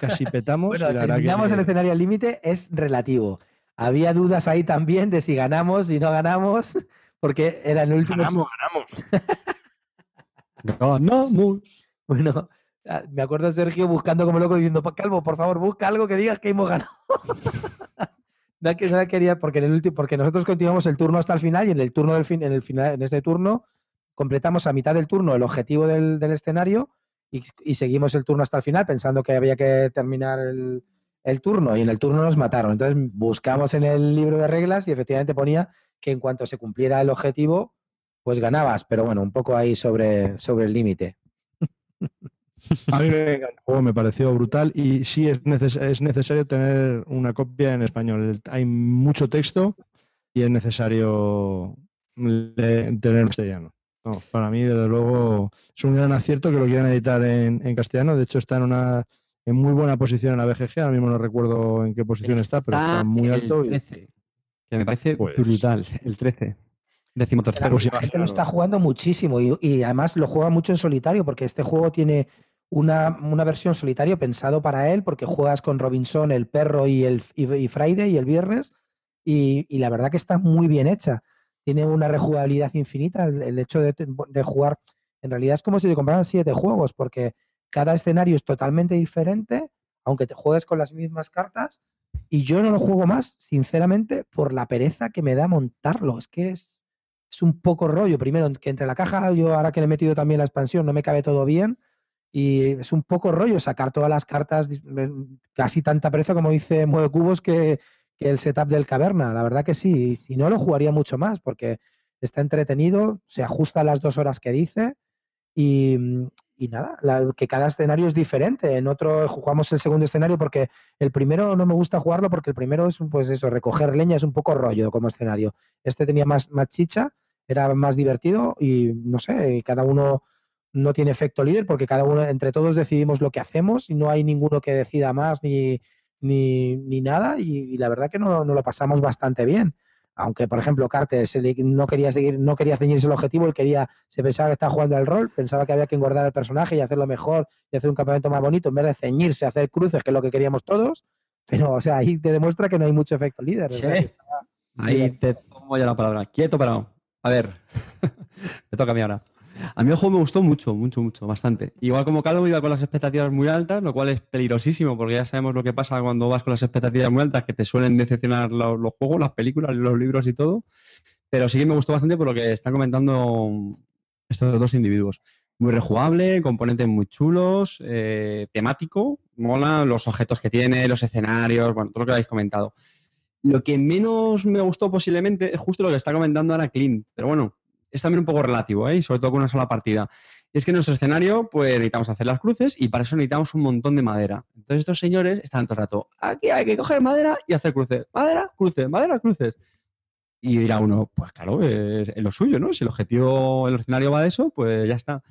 casi petamos. Bueno, y la verdad terminamos que- el escenario al límite, es relativo. Había dudas ahí también de si ganamos y no ganamos, porque era el último. Ganamos, ganamos. Ganamos. Bueno, me acuerdo Sergio buscando como loco diciendo, "Pa- Calvo, por favor, busca algo que digas que hemos ganado. No que nada quería, porque en el último, porque nosotros continuamos el turno hasta el final y en el turno del fin, en el final, en este turno, completamos a mitad del turno el objetivo del, del escenario y, y seguimos el turno hasta el final pensando que había que terminar el, el turno y en el turno nos mataron. Entonces buscamos en el libro de reglas y efectivamente ponía que en cuanto se cumpliera el objetivo, pues ganabas, pero bueno, un poco ahí sobre, sobre el límite. A mí me el juego, me pareció brutal y sí es, neces- es necesario tener una copia en español. El- Hay mucho texto y es necesario tener en castellano. No, para mí, desde luego, es un gran acierto que lo quieran editar en, en castellano. De hecho, está en una en muy buena posición en la BGG. Ahora mismo no recuerdo en qué posición está, pero está muy el alto. y- 13, que me parece Pues- brutal. El 13. Décimo tercero. Pues la gente lo está jugando muchísimo y, y además lo juega mucho en solitario porque este juego tiene una, una versión solitario pensado para él porque juegas con Robinson, el perro y el y, Friday y el viernes y, la verdad que está muy bien hecha. Tiene una rejugabilidad infinita. El, hecho de, de jugar, en realidad es como si te compraran siete juegos porque cada escenario es totalmente diferente, aunque te juegues con las mismas cartas. Y yo no lo juego más, sinceramente, por la pereza que me da montarlo. Es que es, es un poco rollo. Primero, que entre la caja, yo ahora que le he metido también la expansión, no me cabe todo bien. Y es un poco rollo sacar todas las cartas, mm, casi tanta pereza como dice Mueve Cubos que, el setup del caverna. La verdad que sí. Si no, lo jugaría mucho más porque está entretenido, se ajusta a las dos horas que dice y, y nada, que cada escenario es diferente. En otro jugamos el segundo escenario porque el primero no me gusta jugarlo porque el primero es pues eso, recoger leña es un poco rollo como escenario. Este tenía más, más chicha, era más divertido y no sé, y cada uno no tiene efecto líder porque cada uno, entre todos decidimos lo que hacemos y no hay ninguno que decida más ni, ni, ni nada y, y la verdad que no, no lo pasamos bastante bien. Aunque, por ejemplo, Cartes no quería seguir, no quería ceñirse el objetivo, él quería, se pensaba que estaba jugando al rol, pensaba que había que engordar al personaje y hacerlo mejor y hacer un campamento más bonito, en vez de ceñirse, hacer cruces, que es lo que queríamos todos, Pero, o sea, ahí te demuestra que no hay mucho efecto líder. o sea, Sí. Ahí te tomo ya la palabra. Quieto, parado. A ver, me toca a mí ahora. A mí el juego me gustó mucho, mucho, mucho, bastante. Igual como Calvo iba con las expectativas muy altas, lo cual es peligrosísimo, porque ya sabemos lo que pasa cuando vas con las expectativas muy altas, que te suelen decepcionar los, juegos, las películas, los libros y todo. Pero sí que me gustó bastante por lo que están comentando estos dos individuos. Muy rejugable, componentes muy chulos, eh, temático, mola los objetos que tiene, los escenarios, bueno, todo lo que habéis comentado. Lo que menos me gustó posiblemente es justo lo que está comentando ahora Clint, pero bueno, es también un poco relativo, ¿eh? Y sobre todo con una sola partida. Y es que en nuestro escenario, pues necesitamos hacer las cruces y para eso necesitamos un montón de madera. Entonces estos señores están todo el rato, aquí hay que coger madera y hacer cruces. Madera, cruces, madera, cruces. Y dirá uno, pues claro, es, es lo suyo, ¿no? Si el objetivo, el escenario va de eso, pues ya está.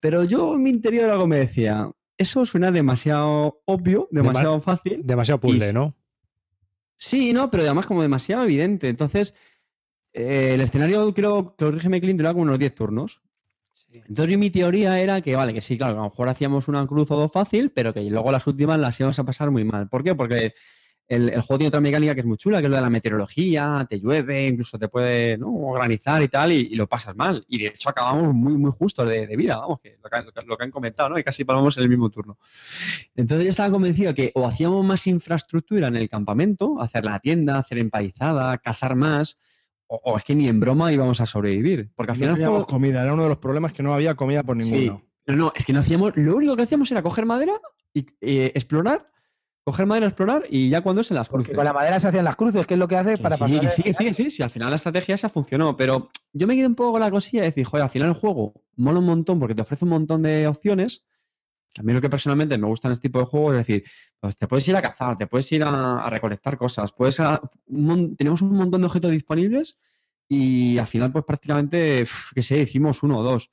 Pero yo en mi interior algo me decía, eso suena demasiado obvio, demasiado fácil. Demasiado puzzle, Y- ¿no? Sí, no, pero además como demasiado evidente. Entonces, eh, el escenario, creo, corrígeme Clint, era como unos 10 turnos. Entonces yo mi teoría era que, vale, que sí, claro, que a lo mejor hacíamos una cruz o dos fácil, pero que luego las últimas las íbamos a pasar muy mal. ¿Por qué? Porque el, el juego tiene otra mecánica que es muy chula, que es lo de la meteorología, te llueve, incluso te puede ¿no? granizar y tal, y, y lo pasas mal. Y de hecho acabamos muy, muy justos de, de vida, vamos, que lo, que han- lo que- lo que han comentado, ¿no? Y casi paramos en el mismo turno. Entonces yo estaba convencido que o hacíamos más infraestructura en el campamento, hacer la tienda, hacer empalizada, cazar más, o, o es que ni en broma íbamos a sobrevivir. Porque al No final el teníamos juego- comida, era uno de los problemas que no había comida por Sí. ninguno. No, no, es que no hacíamos, lo único que hacíamos era coger madera y eh, explorar, coger madera, explorar y ya cuando se las Porque cruces. con la madera se hacían las cruces, que es lo que hace Que para sí, pasar. que el- sí, que sí, que sí, sí, al final la estrategia esa funcionó, pero yo me quedé un poco con la cosilla de decir, joder, al final el juego mola un montón porque te ofrece un montón de opciones. A mí lo que personalmente me gusta en este tipo de juegos es decir, pues te puedes ir a cazar, te puedes ir a, recolectar cosas, puedes tenemos un montón de objetos disponibles y al final pues prácticamente, qué sé, hicimos uno o dos.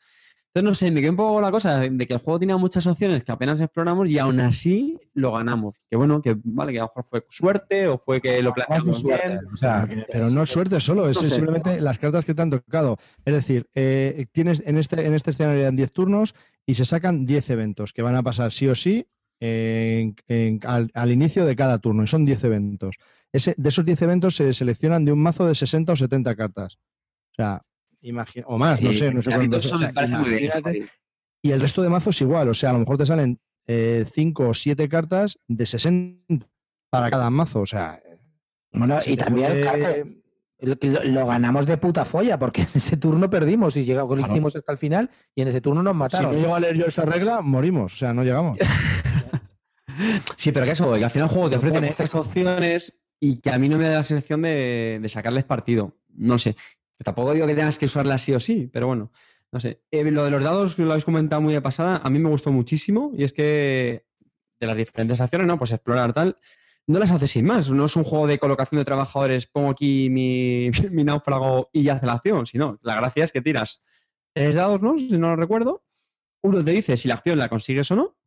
Entonces, no sé, me quedó un poco la cosa de que el juego tenía muchas opciones que apenas exploramos y aún así lo ganamos. Que bueno, que vale, que a lo mejor fue suerte o fue que lo planteamos suerte, bien. o sea, Porque- pero no suerte solo, es No sé. simplemente las cartas que te han tocado. Es decir, eh, tienes en este, en este escenario en 10 turnos y se sacan 10 eventos que van a pasar sí o sí en- en- al, al inicio de cada turno. Y son 10 eventos. Ese, de esos 10 eventos se seleccionan de un mazo de 60 o 70 cartas. O sea, imagina, o más, no sé, no sé cuánto. o sea, y el resto de mazos igual, o sea, a lo mejor te salen 5 o 7 cartas de 60 para cada mazo. O sea, Bueno, y también puede- lo, lo- lo ganamos de puta folla, porque en ese turno perdimos y llegamos, Claro. hicimos hasta el final y en ese turno nos Si mataron. no llego a leer yo esa regla, morimos. O sea, no llegamos. Sí, pero que eso, que al final el juego te ofrece muchas opciones y que a mí no me da la sensación de, de sacarles partido. No sé. Tampoco digo que tengas que usarlas sí o sí, pero bueno, no sé. Eh, lo de los dados, que lo habéis comentado muy de pasada, a mí me gustó muchísimo y es que de las diferentes acciones, ¿no? Pues explorar tal, no las haces sin más. No es un juego de colocación de trabajadores, pongo aquí mi, mi náufrago y ya hace la acción, sino la gracia es que tiras tres dados, ¿no? Si no lo recuerdo. Uno te dice si la acción la consigues o no.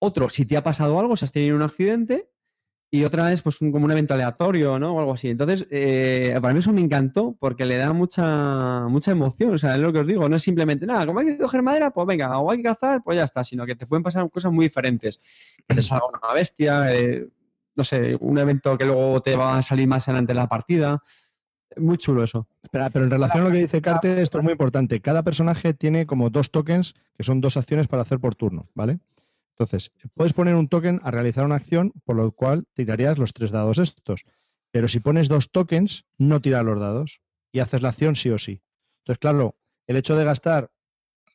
Otro, si te ha pasado algo, si has tenido un accidente. Y otra es pues un- como un evento aleatorio, ¿no? O algo así. Entonces, eh, para mí eso me encantó porque le da mucha, mucha emoción. O sea, es lo que os digo. No es simplemente, nada, como hay que coger madera, pues venga, o hay que cazar, pues ya está. Sino que te pueden pasar cosas muy diferentes. Que te salga una bestia, eh, no sé, un evento que luego te va a salir más adelante en la partida. Muy chulo eso. Espera, pero en relación a lo que dice Carte, esto es muy importante. Cada personaje tiene como dos tokens, que son dos acciones para hacer por turno, ¿vale? Entonces, puedes poner un token a realizar una acción, por lo cual tirarías los tres dados estos. Pero si pones dos tokens, no tiras los dados y haces la acción sí o sí. Entonces, claro, el hecho de gastar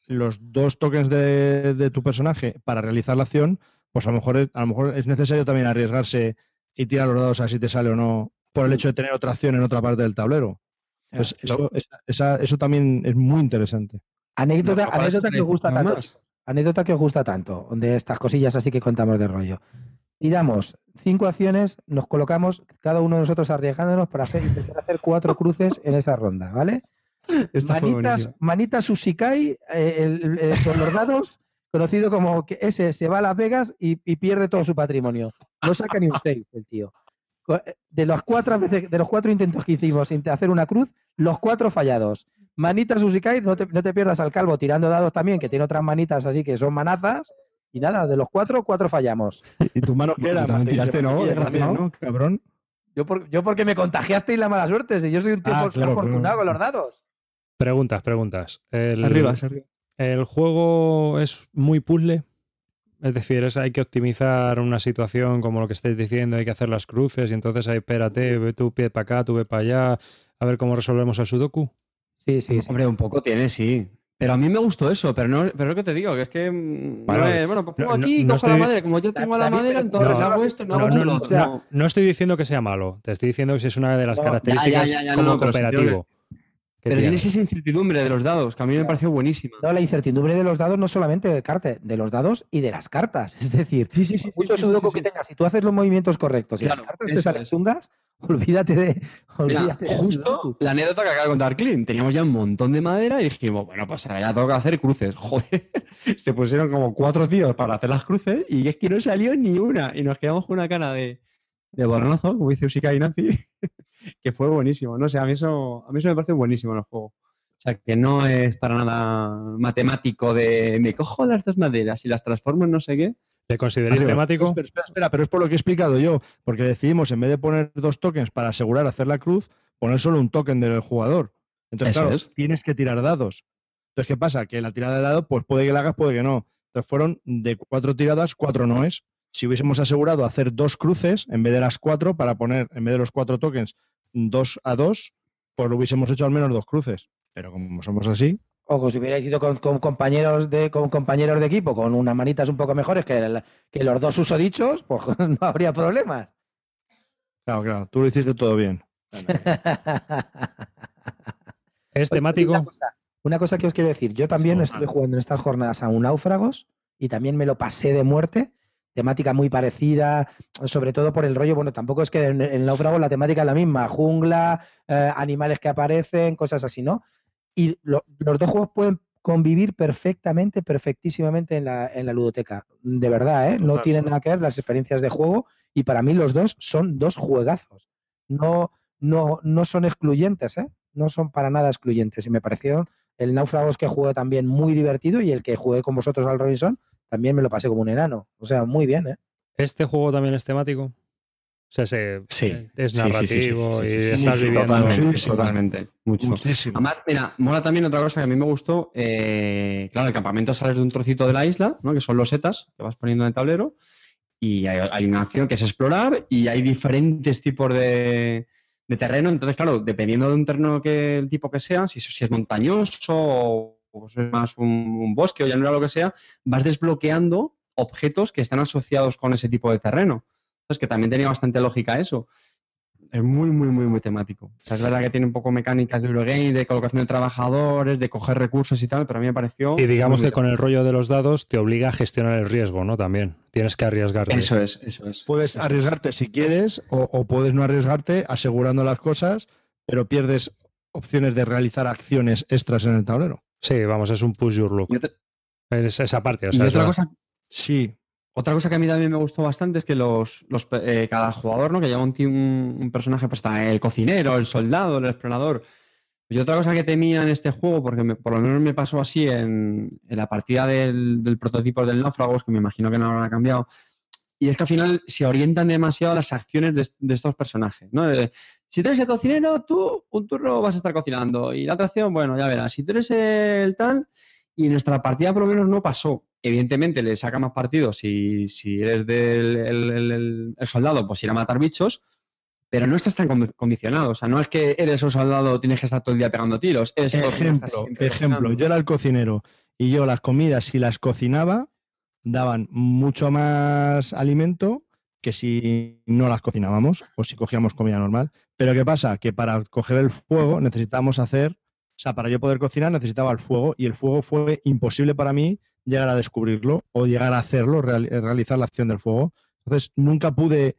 los dos tokens de, de tu personaje para realizar la acción, pues a lo mejor es, a lo mejor es necesario también arriesgarse y tirar los dados a ver si te sale o no, por el hecho de tener otra acción en otra parte del tablero. Pues eso, esa- esa- eso también es muy interesante. Anécdota, No, anécdota que os gusta tanto. más. Anécdota que os gusta tanto, de estas cosillas así que contamos de rollo. Tiramos cinco acciones, nos colocamos, cada uno de nosotros arriesgándonos para hacer, intentar hacer cuatro cruces en esa ronda, ¿vale? Esta Manitas, manitas Usikai, eh, el- el- con los dados, conocido como que ese se va a Las Vegas y, y pierde todo su patrimonio. No saca ni un 6 el tío. Eh, De los cuatro veces, de los cuatro intentos que hicimos sin hacer una cruz, los cuatro fallados. Manitas Usikai, no te, no te pierdas al calvo tirando dados también, que tiene otras manitas así que son manazas, Y nada, de los cuatro, cuatro fallamos. ¿Y tu mano qué? También tiraste, ¿no? ¿no? Cabrón. Yo, por- yo porque me contagiaste y la mala suerte. Si yo soy un tío Ah, claro, afortunado claro. con los dados. Preguntas, preguntas. El, Arriba, arriba. ¿El juego es muy puzzle? Es decir, es, hay que optimizar una situación como lo que estáis diciendo, hay que hacer las cruces y entonces ahí, espérate, ve tú pie para acá, tú ve para allá, a ver cómo resolvemos el sudoku. Sí, sí, sí. Hombre, un poco tiene, sí. Pero a mí me gustó eso, pero no, pero es lo que te digo, que es que. mm, Bueno, no es- bueno, pues pongo no- aquí y no cojo la estoy- madera. Como yo tengo la David, madera, entonces no, hago no, esto, no, hago no, esto, no, no. no estoy diciendo que sea malo, te estoy diciendo que si es una de las No, ya, ya, características ya, como cooperativo. Que Pero tiene. tienes esa incertidumbre de los dados, que a mí me pareció buenísima. No, la incertidumbre de los dados no solamente de carte, de los dados y de las cartas. Es decir, Sí, sí, sí. mucho sí, sí, sudoku sí, que sí. tengas, si tú haces los movimientos correctos y las cartas te salen es. chungas, olvídate de. Mira, Olvídate del justo la anécdota que acaba de contar Clint. Teníamos ya un montón de madera y dijimos, bueno, pues ahora ya toca hacer cruces. Joder, se pusieron como cuatro tíos para hacer las cruces y es que no salió ni una. Y nos quedamos con una cara de, de balonazo, como dice Usika y Nancy, que fue buenísimo. No sé, a mí eso, a mí eso me parece buenísimo en el juego. O sea, que no es para nada matemático de me cojo las dos maderas y las transformo en no sé qué. ¿Le consideráis Arriba. temático? Espera, espera, espera, pero es por lo que he explicado yo, porque decidimos, en vez de poner dos tokens para asegurar hacer la cruz, poner solo un token del jugador. Entonces, claro, es. tienes que tirar dados. Entonces, ¿qué pasa? Que la tirada de dado, pues puede que la hagas, puede que no. Entonces, fueron de cuatro tiradas, cuatro no es. Si hubiésemos asegurado hacer dos cruces en vez de las cuatro, para poner, en vez de los cuatro tokens, dos a dos, pues lo hubiésemos hecho al menos dos cruces. Pero como somos así, O que si hubierais ido con, con compañeros de con compañeros de equipo con unas manitas un poco mejores que, el- que los dos usodichos, pues no habría problemas. claro, claro, tú lo hiciste todo bien. ¿Es temático? Una cosa, una cosa que os quiero decir, yo también Sí, estuve jugando en estas jornadas a un náufragos y también me lo pasé de muerte. Temática muy parecida, sobre todo por el rollo. Bueno, tampoco es que en el náufrago la temática es la misma: jungla, eh, animales que aparecen, cosas así, ¿no? Y lo- los dos juegos pueden convivir perfectamente, perfectísimamente en la, en la ludoteca. De verdad, ¿eh? No Total. tienen nada que ver las experiencias de juego y para mí los dos son dos juegazos. No, no, no son excluyentes, ¿eh? No son para nada excluyentes. Y me parecieron el Náufragos que jugué también muy divertido y el que jugué con vosotros al Robinson también me lo pasé como un enano. O sea, muy bien, ¿eh? ¿Este juego también es temático? O sea, se- Sí. es narrativo sí, sí, y estás viviendo. Totalmente. Mucho. Muchísimo. Además, mira, mola también otra cosa que a mí me gustó. eh, claro, el campamento sales de un trocito de la isla, ¿no? que son los setas que vas poniendo en el tablero, y hay, hay una acción que es explorar, y hay diferentes tipos de, de terreno. Entonces, claro, dependiendo de un terreno que el tipo que sea, si, si es montañoso o pues es más un, un bosque o llanura o lo que sea, vas desbloqueando objetos que están asociados con ese tipo de terreno. Entonces, que también tenía bastante lógica eso. Es muy, muy, muy, muy temático. O sea, es verdad que tiene un poco mecánicas de Eurogames, de colocación de trabajadores, de coger recursos y tal, pero a mí me pareció. Y digamos que con el rollo de los dados te obliga a gestionar el riesgo, ¿no? También. Tienes que arriesgarte. Eso es, eso es. Puedes Eso es. arriesgarte si quieres o, o puedes no arriesgarte asegurando las cosas, pero pierdes opciones de realizar acciones extras en el tablero. Sí, vamos, es un push your. Y otra, Es esa parte. O y sea, es otra la- cosa, Sí, otra cosa que a mí también me gustó bastante es que los, los, eh, cada jugador, ¿no? Que lleva un, un, personaje, pues está el cocinero, el soldado, el explorador. Y otra cosa que temía en este juego, porque me- por lo menos me pasó así en, en la partida del, del prototipo del náufragos, que me imagino que no habrá cambiado, y es que al final se orientan demasiado las acciones de, de estos personajes, ¿no? Si tú eres el cocinero, tú un turno vas a estar cocinando, y la otra acción, bueno, ya verás. Si tú eres el tal, y nuestra partida por lo menos no pasó. Evidentemente le saca más partido si, si eres del el, el- el- el soldado, pues ir a matar bichos, pero no estás tan condi- condicionado. O sea, no es que eres un soldado, tienes que estar todo el día pegando tiros. Eres ejemplo, ejemplo. cocinando. Yo era el cocinero y yo las comidas, si las cocinaba, daban mucho más alimento que si no las cocinábamos o si cogíamos comida normal. Pero ¿qué pasa? Que para coger el fuego necesitábamos hacer, o sea, para yo poder cocinar necesitaba el fuego y el fuego fue imposible para mí llegar a descubrirlo o llegar a hacerlo, real- realizar la acción del fuego. Entonces nunca pude,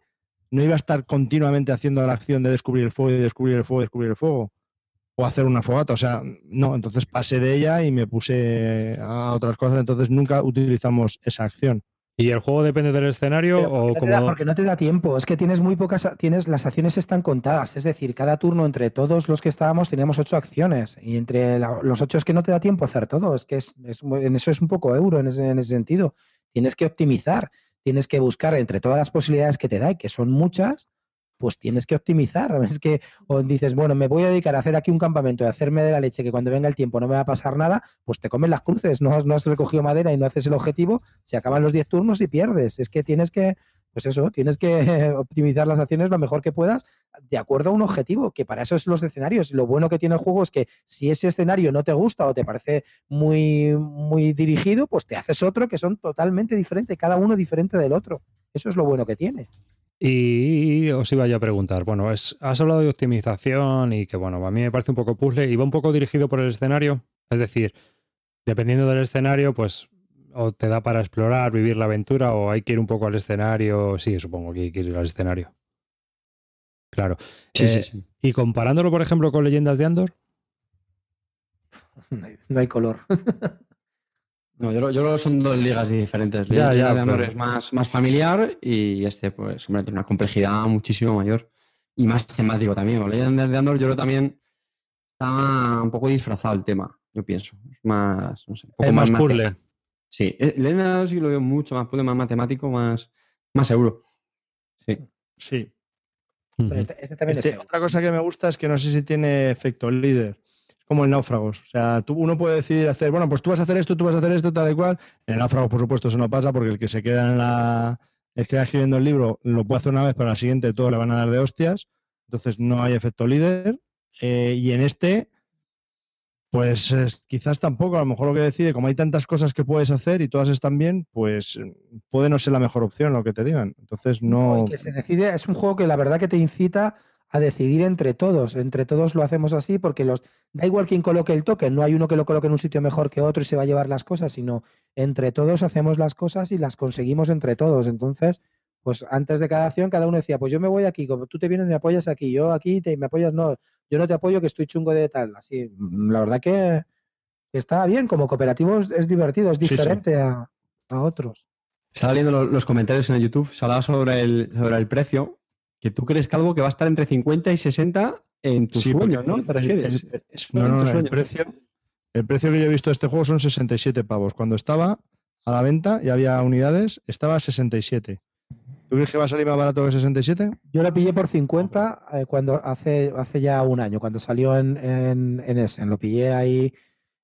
no iba a estar continuamente haciendo la acción de descubrir el fuego y descubrir el fuego descubrir el fuego o hacer una fogata. O sea, no, entonces pasé de ella y me puse a otras cosas. Entonces nunca utilizamos esa acción. ¿Y el juego depende del escenario Pero o no da, como.? porque no te da tiempo, es que tienes muy pocas, tienes, las acciones están contadas, es decir, cada turno entre todos los que estábamos teníamos ocho acciones y entre la- los ocho es que no te da tiempo a hacer todo, es que es, es muy- en eso es un poco euro en ese, en ese sentido. tienes que optimizar, tienes que buscar entre todas las posibilidades que te da, y que son muchas, pues tienes que optimizar. Es que o dices, bueno, me voy a dedicar a hacer aquí un campamento y hacerme de la leche que cuando venga el tiempo no me va a pasar nada, pues te comen las cruces, no, no has recogido madera y no haces el objetivo, se acaban los 10 turnos y pierdes. Es que tienes que, pues eso, tienes que optimizar las acciones lo mejor que puedas de acuerdo a un objetivo, que para eso es los escenarios. Lo bueno que tiene el juego es que si ese escenario no te gusta o te parece muy, muy dirigido, pues te haces otro que son totalmente diferentes, cada uno diferente del otro. Eso es lo bueno que tiene. Y os iba ya a preguntar, bueno, es, has hablado de optimización y que, bueno, a mí me parece un poco puzzle y va un poco dirigido por el escenario. Es decir, dependiendo del escenario, pues o te da para explorar, vivir la aventura o hay que ir un poco al escenario. Sí, supongo que hay que ir al escenario. Claro. Sí, Eh, sí, sí. Y comparándolo, por ejemplo, con Leyendas de Andor, No hay, no hay color. No, yo, lo- yo creo que son dos ligas diferentes. Ya, ya, de Andor pero- es más, más familiar y este, pues, hombre, tiene una complejidad muchísimo mayor. Y más temático también. Con Leyendas de Andor yo creo también está un poco disfrazado el tema, yo pienso. Es más, no sé, un poco es más mate- puzzle. Sí, eh, Leyendas de Andor sí lo veo mucho más puzzle, más matemático, más, más seguro. Sí. Sí. Pero este, este también Este, es otra cosa que me gusta es que no sé si tiene efecto líder. Como el náufragos. O sea, tú, uno puede decidir hacer, bueno, pues tú vas a hacer esto, tú vas a hacer esto, tal y cual. En el náufrago, por supuesto, eso no pasa porque el que se queda en la. El que escribiendo el libro lo puede hacer una vez, pero la siguiente todos le van a dar de hostias. Entonces no hay efecto líder. Eh, y en este, pues es- quizás tampoco. A lo mejor lo que decide, como hay tantas cosas que puedes hacer y todas están bien, pues eh, puede no ser la mejor opción lo que te digan. Entonces no. que se decide, es un juego que la verdad que te incita a decidir entre todos. Entre todos lo hacemos así porque los da igual quién coloque el token, no hay uno que lo coloque en un sitio mejor que otro y se va a llevar las cosas, sino entre todos hacemos las cosas y las conseguimos entre todos. Entonces, pues antes de cada acción cada uno decía, pues yo me voy aquí, como tú te vienes me apoyas aquí, yo aquí te me apoyas, no, yo no te apoyo que estoy chungo de tal. Así, mm, la verdad que, está bien, como cooperativo es, divertido, es Sí, sí. diferente A, a otros. Estaba leyendo lo- los, comentarios en el YouTube, se hablaba sobre el, sobre el precio, que tú crees que algo que va a estar entre 50 y 60 en tus Sí, sueños, ¿no? el- ¿Te refieres? el- No, en no, el precio, el precio que yo he visto de este juego son 67 pavos. Cuando estaba a la venta y había unidades, estaba a 67. ¿Tú crees que va a salir más barato que 67? Yo lo pillé por 50 eh, cuando hace, hace ya un año, cuando salió en, en, en Essen. Lo pillé ahí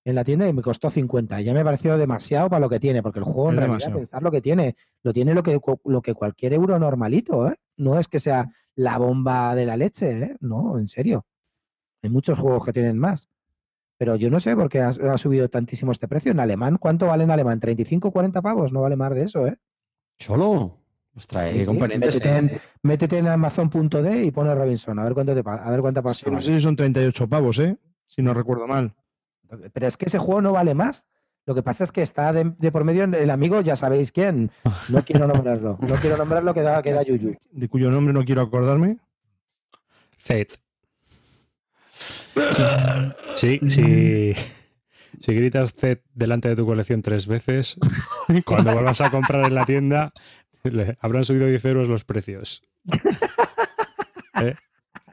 en la tienda y me costó 50. Y ya me pareció demasiado para lo que tiene, porque el juego en Es realidad, demasiado. pensar lo que tiene, lo tiene lo que, lo que cualquier euro normalito, ¿eh? No es que sea la bomba de la leche, ¿eh? No, en serio. Hay muchos juegos que tienen más. Pero yo no sé por qué ha, ha subido tantísimo este precio. En alemán, ¿cuánto vale en alemán? ¿35, 40 pavos? No vale más de eso, ¿eh? ¿Solo? Ostras, Sí, ¿qué sí. componentes? Métete en- eh? Métete en Amazon.de y pone Robinson, a ver cuánto te a ver cuánta pasa. Sí, no sé si son 38 pavos, ¿eh? Si no recuerdo mal. Pero es que ese juego no vale más. Lo que pasa es que está de, de por medio el amigo, ya sabéis quién. No quiero nombrarlo. No quiero nombrarlo, que da, que da yuyu. De cuyo nombre no quiero acordarme. Zed. Sí, sí. Si gritas Zed delante de tu colección tres veces, cuando vuelvas a comprar en la tienda, le habrán subido 10 euros los precios.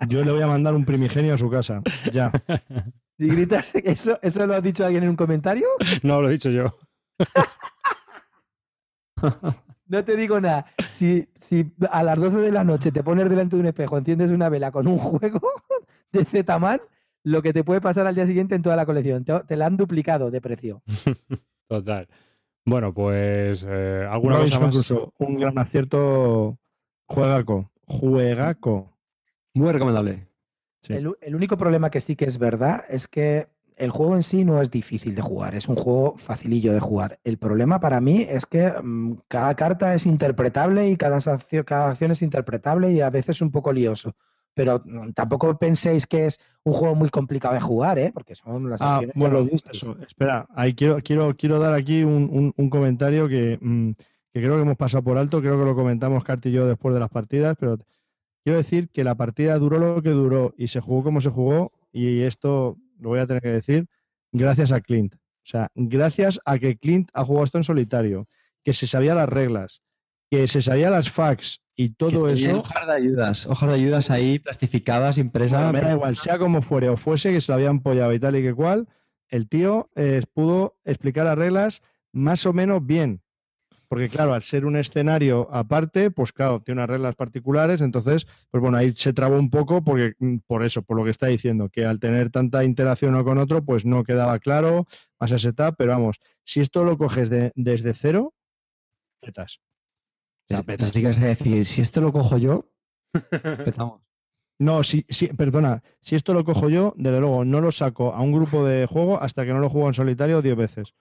Yo le voy a mandar un primigenio a su casa. Ya. Si gritas, ¿eso, ¿eso lo ha dicho alguien en un comentario? No, lo he dicho yo. No te digo nada. Si, si a las 12 de la noche te pones delante de un espejo, enciendes una vela con un juego de Zetaman, lo que te puede pasar al día siguiente en toda la colección. Te, te la han duplicado de precio. Total. Bueno, pues eh, alguna cosa Robinson más. Crusoe, un gran acierto. Juegaco. Juegaco. Muy recomendable. Sí. El, el único problema que sí que es verdad es que el juego en sí no es difícil de jugar, es un juego facilillo de jugar. El problema para mí es que mm, cada carta es interpretable y cada acción, cada acción es interpretable y a veces un poco lioso. Pero mm, tampoco penséis que es un juego muy complicado de jugar, ¿eh? porque son las Ah, bueno, eso. Espera, ahí quiero, quiero, quiero dar aquí un, un- un comentario que, mm, que creo que hemos pasado por alto. Creo que lo comentamos Cart y yo después de las partidas, pero quiero decir que la partida duró lo que duró y se jugó como se jugó. Y esto lo voy a tener que decir gracias a Clint. O sea, gracias a que Clint ha jugado esto en solitario, que se sabía las reglas, que se sabía las facts y todo Que eso. Hojas de ayudas, hojas de ayudas ahí plastificadas, impresas. Bueno, me da igual, sea como fuere o fuese, que se lo habían apoyado y tal y que cual, el tío eh, pudo explicar las reglas más o menos bien. Porque claro, al ser un escenario aparte, pues claro, tiene unas reglas particulares, entonces, pues bueno, ahí se trabó un poco porque mm, por eso, por lo que está diciendo, que al tener tanta interacción uno con otro, pues no quedaba claro más ese setup, pero vamos, si esto lo coges de- desde cero, petas. Sea, petas. Así que es decir, si esto lo cojo yo, empezamos. No, sí, sí, perdona, si esto lo cojo yo, desde luego no lo saco a un grupo de juego hasta que no lo juego en solitario 10 veces.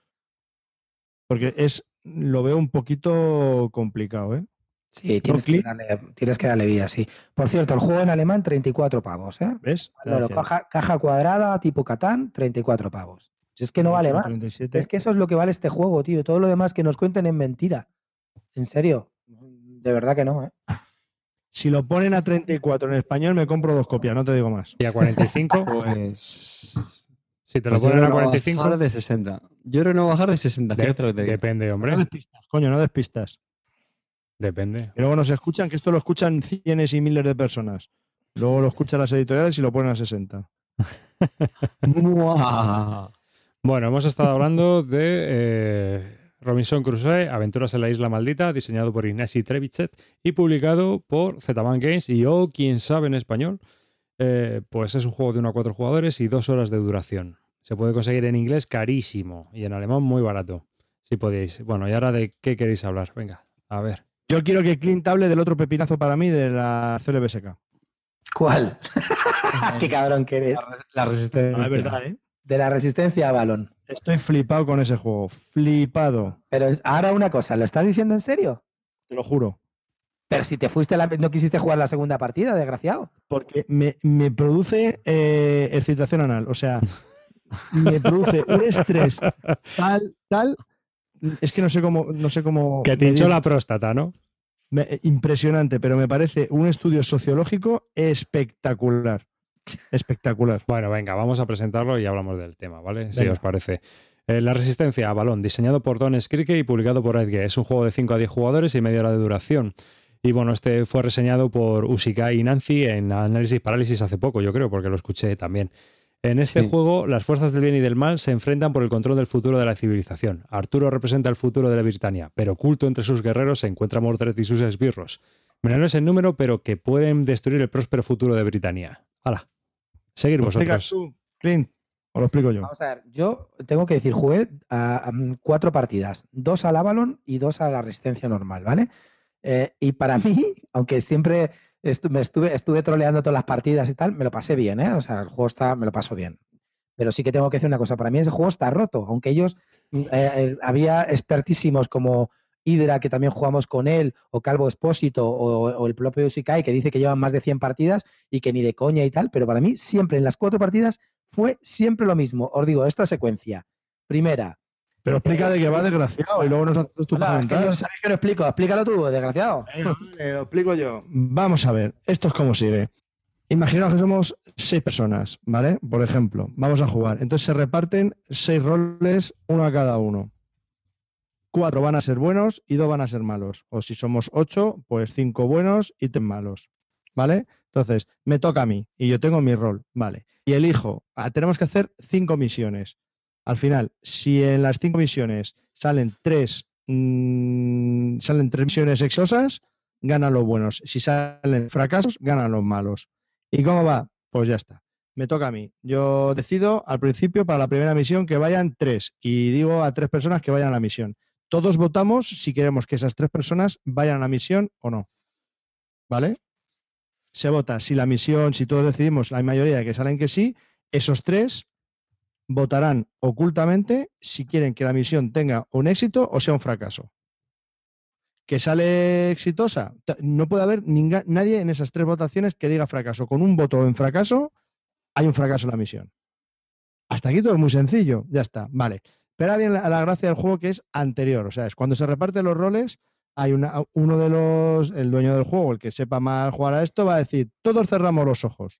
Porque es, lo veo un poquito complicado, ¿eh? Sí, tienes que, darle, tienes que darle vida, sí. Por cierto, el juego en alemán, 34 pavos, ¿eh? ¿Ves? Claro, caja, caja cuadrada, tipo Catán, 34 pavos. Si es que no vale más. 37. Es que eso es lo que vale este juego, tío. Todo lo demás que nos cuenten es mentira. En serio. De verdad que no, ¿eh? Si lo ponen a 34 en español, me compro dos copias, no te digo más. Y a 45, Pues. Si te lo pues ponen a creo que no va 45, bajar de 60. Yo creo que no va a bajar de 60. de- te depende, No hombre. despistas, coño, no despistas. Depende. Y luego nos escuchan, que esto lo escuchan cientos y miles de personas. Luego lo escuchan las editoriales y lo ponen a 60. ¡Mua! Bueno, hemos estado hablando de eh, Robinson Crusoe, Aventuras en la Isla Maldita, diseñado por Ignacy Trevichet y publicado por Zetaman Games y o quién sabe en español. Eh, pues es un juego de 1 a 4 jugadores y 2 horas de duración. Se puede conseguir en inglés carísimo y en alemán muy barato. Si podéis. Bueno, y ahora de qué queréis hablar. Venga, a ver. Yo quiero que Clint hable del otro pepinazo para mí de la CLBSK. ¿Cuál? Qué cabrón que eres. La resistencia. No, es verdad, ¿eh? De la resistencia a balón. Estoy flipado con ese juego. Flipado. Pero ahora una cosa, ¿lo estás diciendo en serio? Te lo juro. Pero si te fuiste, la- no quisiste jugar la segunda partida, desgraciado. Porque me, me produce eh, excitación anal. O sea, me produce un estrés tal, tal. Es que no sé cómo. No sé cómo Que te hinchó la próstata, ¿no? me- impresionante, pero me parece un estudio sociológico espectacular. Espectacular. Bueno, venga, vamos a presentarlo y hablamos del tema, ¿vale? Si Venga. os parece. Eh, la resistencia a balón, diseñado por Don Skrike y publicado por Edge. Es un juego de 5 a 10 jugadores y media hora de duración. Y bueno, este fue reseñado por Usikai y Nancy en Análisis Parálisis hace poco, yo creo, porque lo escuché también. En este Sí. juego, las fuerzas del bien y del mal se enfrentan por el control del futuro de la civilización. Arturo representa el futuro de la Britania, pero oculto entre sus guerreros se encuentra Mordred y sus esbirros. Menores en número, pero que pueden destruir el próspero futuro de Britania. ¡Hala! Seguir ¿Lo explicas vosotros. tú, Clint? ¿O lo explico yo? Vamos a ver, yo tengo que decir, jugué a, a, cuatro partidas, dos al Avalon y dos a la resistencia normal, ¿vale? Eh, y para mí, aunque siempre me estuve, estuve troleando todas las partidas y tal, me lo pasé bien, ¿eh? O sea, el juego está, me lo paso bien. Pero sí que tengo que decir una cosa, para mí ese juego está roto, aunque ellos, mm, eh, eh, había expertísimos como Hydra, que también jugamos con él, o Calvo Espósito, o, o el propio Usikai, que dice que llevan más de 100 partidas y que ni de coña y tal, pero para mí siempre en las cuatro partidas fue siempre lo mismo. Os digo, esta secuencia. Primera. Pero explica de qué va, desgraciado, y luego nos haces tu es que sabéis que lo explico. Explícalo tú, desgraciado. Vale, lo explico yo. Vamos a ver, esto es como sigue. Imaginaos que somos seis personas, ¿vale? Por ejemplo, vamos a jugar. Entonces se reparten seis roles, uno a cada uno. Cuatro van a ser buenos y dos van a ser malos. O si somos ocho, pues cinco buenos y tres malos, ¿vale? Entonces, me toca a mí y yo tengo mi rol, ¿vale? Y elijo, ah, tenemos que hacer cinco misiones. Al final, si en las cinco misiones salen tres, mm, salen tres misiones exosas, ganan los buenos. Si salen fracasos, ganan los malos. ¿Y cómo va? Pues ya está. Me toca a mí. Yo decido al principio para la primera misión que vayan tres y digo a tres personas que vayan a la misión. Todos votamos si queremos que esas tres personas vayan a la misión o no. ¿Vale? Se vota si la misión, si todos decidimos, la mayoría que salen que sí, esos tres votarán ocultamente si quieren que la misión tenga un éxito o sea un fracaso. Que sale exitosa, no puede haber nadie en esas tres votaciones que diga fracaso. Con un voto en fracaso, hay un fracaso en la misión. Hasta aquí todo es muy sencillo, ya está, vale. Pero ahora viene la, la gracia del juego que es anterior, o sea, es cuando se reparten los roles, hay una- uno de los, el dueño del juego, el que sepa más jugar a esto, va a decir, todos cerramos los ojos.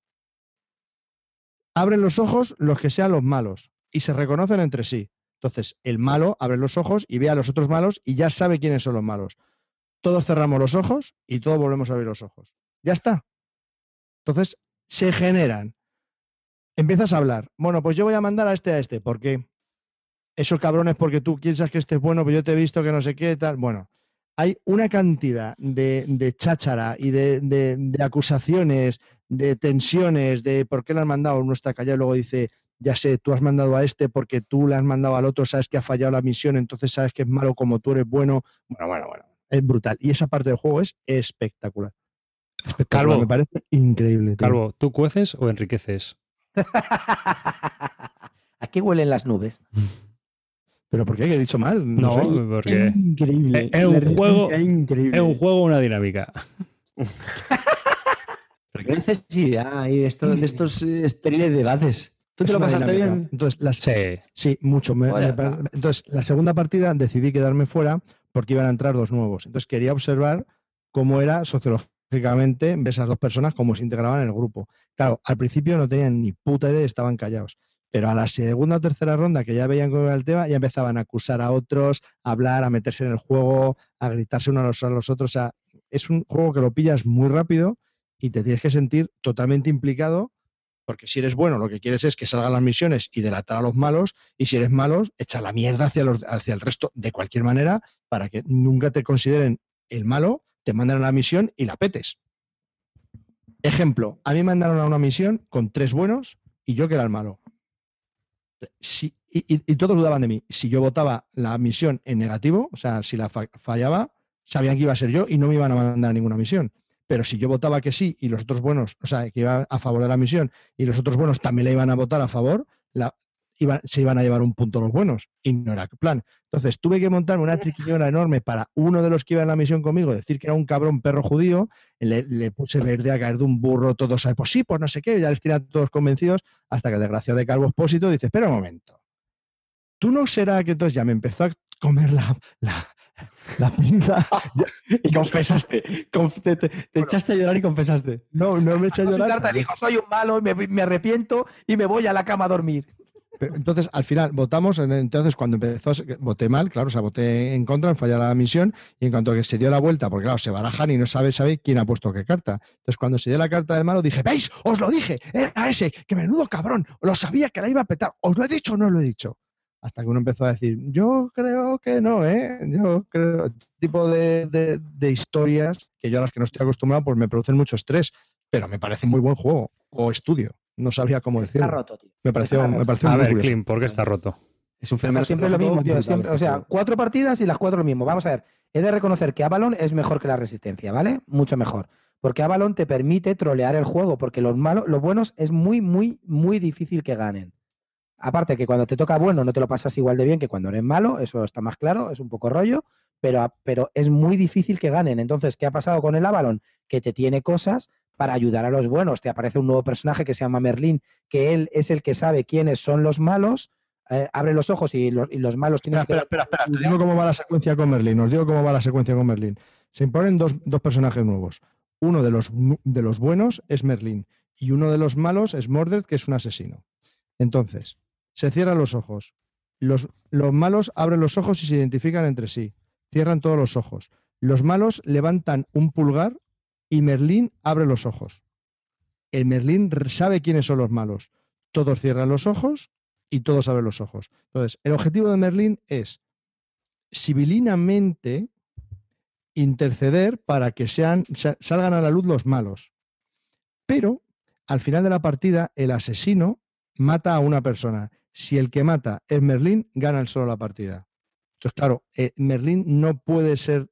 Abren los ojos los que sean los malos y se reconocen entre sí. Entonces, el malo abre los ojos y ve a los otros malos y ya sabe quiénes son los malos. Todos cerramos los ojos y todos volvemos a abrir los ojos. Ya está. Entonces, se generan. Empiezas a hablar. Bueno, pues yo voy a mandar a este a este. ¿Por qué? Eso cabrón es porque tú piensas que este es bueno, pero yo te he visto que no sé qué tal. Bueno, hay una cantidad de, de cháchara y de, de- de acusaciones, de tensiones, de por qué le han mandado, uno está callado y luego dice, ya sé, tú has mandado a este porque tú le has mandado al otro, sabes que ha fallado la misión, entonces sabes que es malo como tú eres bueno. Bueno, bueno, bueno. Es brutal. Y esa parte del juego es espectacular. Espectacular, Calvo. Me parece increíble. tío. Calvo, ¿tú cueces o enriqueces? ¿A qué huelen las nubes? ¿Pero por qué? ¿Que he dicho mal? No, sé. porque Increíble. Es- un La juego- es increíble. es un juego, una dinámica. Pero qué necesidad hay de estos, de estos eh, estériles debates. ¿Tú Es te lo pasaste dinámica. bien? Entonces, las, Sí. Sí, mucho. me- me entonces, la segunda partida decidí quedarme fuera porque iban a entrar dos nuevos. Entonces, quería observar cómo era sociológicamente ver esas dos personas, cómo se integraban en el grupo. Claro, al principio no tenían ni puta idea, estaban callados. Pero a la segunda o tercera ronda, que ya veían cómo era el tema, ya empezaban a acusar a otros, a hablar, a meterse en el juego, a gritarse unos a los, otros. O sea, es un juego que lo pillas muy rápido y te tienes que sentir totalmente implicado, porque si eres bueno, lo que quieres es que salgan las misiones y delatar a los malos, y si eres malo, echar la mierda hacia, los, hacia el resto de cualquier manera para que nunca te consideren el malo, te mandan a la misión y la petes. Ejemplo, a mí me mandaron a una misión con tres buenos y yo que era el malo. Si- y, y- todos dudaban de mí. Si yo votaba la misión en negativo, o sea, si la fa- fallaba, sabían que iba a ser yo y no me iban a mandar a ninguna misión. Pero si yo votaba que sí y los otros buenos, o sea, que iba a favor de la misión y los otros buenos también la iban a votar a favor, la, se iban a llevar un punto los buenos. Y no era plan. Entonces tuve que montarme una triquiñona enorme para uno de los que iba en la misión conmigo, decir que era un cabrón perro judío, le, le puse verde a caer de un burro, todos, "Ay, pues sí, pues no sé qué, ya les tenía todos convencidos, hasta que el desgraciado de Calvo Expósito dice, espera un momento, tú no será que entonces ya me empezó a comer la, la, la pinza, Y confesaste. Conf- te, te- te echaste a llorar y confesaste. no, no me eché a llorar. carta dijo, soy un malo, me, me arrepiento y me voy a la cama a dormir. Entonces, al final, votamos, en- entonces cuando empezó, voté mal, claro, o sea, voté en contra, en fallar la misión, y en cuanto que se dio la vuelta, porque claro, se barajan y no sabe, sabe quién ha puesto qué carta. Entonces, cuando se dio la carta del malo, dije, ¿veis? Os lo dije, era ese, que menudo cabrón, lo sabía que la iba a petar, ¿os lo he dicho o no lo he dicho? Hasta que uno empezó a decir, yo creo que no, ¿eh? Yo creo, este tipo de, de- de historias que yo a las que no estoy acostumbrado, pues me producen mucho estrés, pero me parece muy buen juego, o estudio, no sabría cómo Está decirlo. roto, tío. Me pareció, Está me pareció A muy ver, curioso. ¿por qué está roto? Es un Pero fenómeno siempre lo mismo, tío. siempre- o este sea, juego. cuatro partidas y las cuatro lo mismo. Vamos a ver, he de reconocer que Avalon es mejor que la Resistencia, ¿vale? Mucho mejor. Porque Avalon te permite trolear el juego, porque los malos, los buenos es muy, muy, muy difícil que ganen. Aparte que cuando te toca bueno no te lo pasas igual de bien que cuando eres malo, eso está más claro, es un poco rollo, pero, pero es muy difícil que ganen. Entonces, ¿qué ha pasado con el Avalon? Que te tiene cosas para ayudar a los buenos. Te aparece un nuevo personaje que se llama Merlín, que él es el que sabe quiénes son los malos, eh, abre los ojos y los, y los malos tienen Espera, espera, espera, espera. Te digo cómo va la secuencia con Merlin. Os digo cómo va la secuencia con Merlin. Se imponen dos, dos personajes nuevos. Uno de los, de los buenos es Merlin y uno de los malos es Mordred, que es un asesino. Entonces, se cierran los ojos. Los, los malos abren los ojos y se identifican entre sí. Cierran todos los ojos. Los malos levantan un pulgar y Merlín abre los ojos. El Merlín sabe quiénes son los malos. Todos cierran los ojos y todos abren los ojos. Entonces, el objetivo de Merlín es civilinamente interceder para que sean, sa- salgan a la luz los malos. Pero al final de la partida, el asesino mata a una persona. Si el que mata es Merlín, gana el solo la partida. Entonces, claro, eh, Merlín no puede ser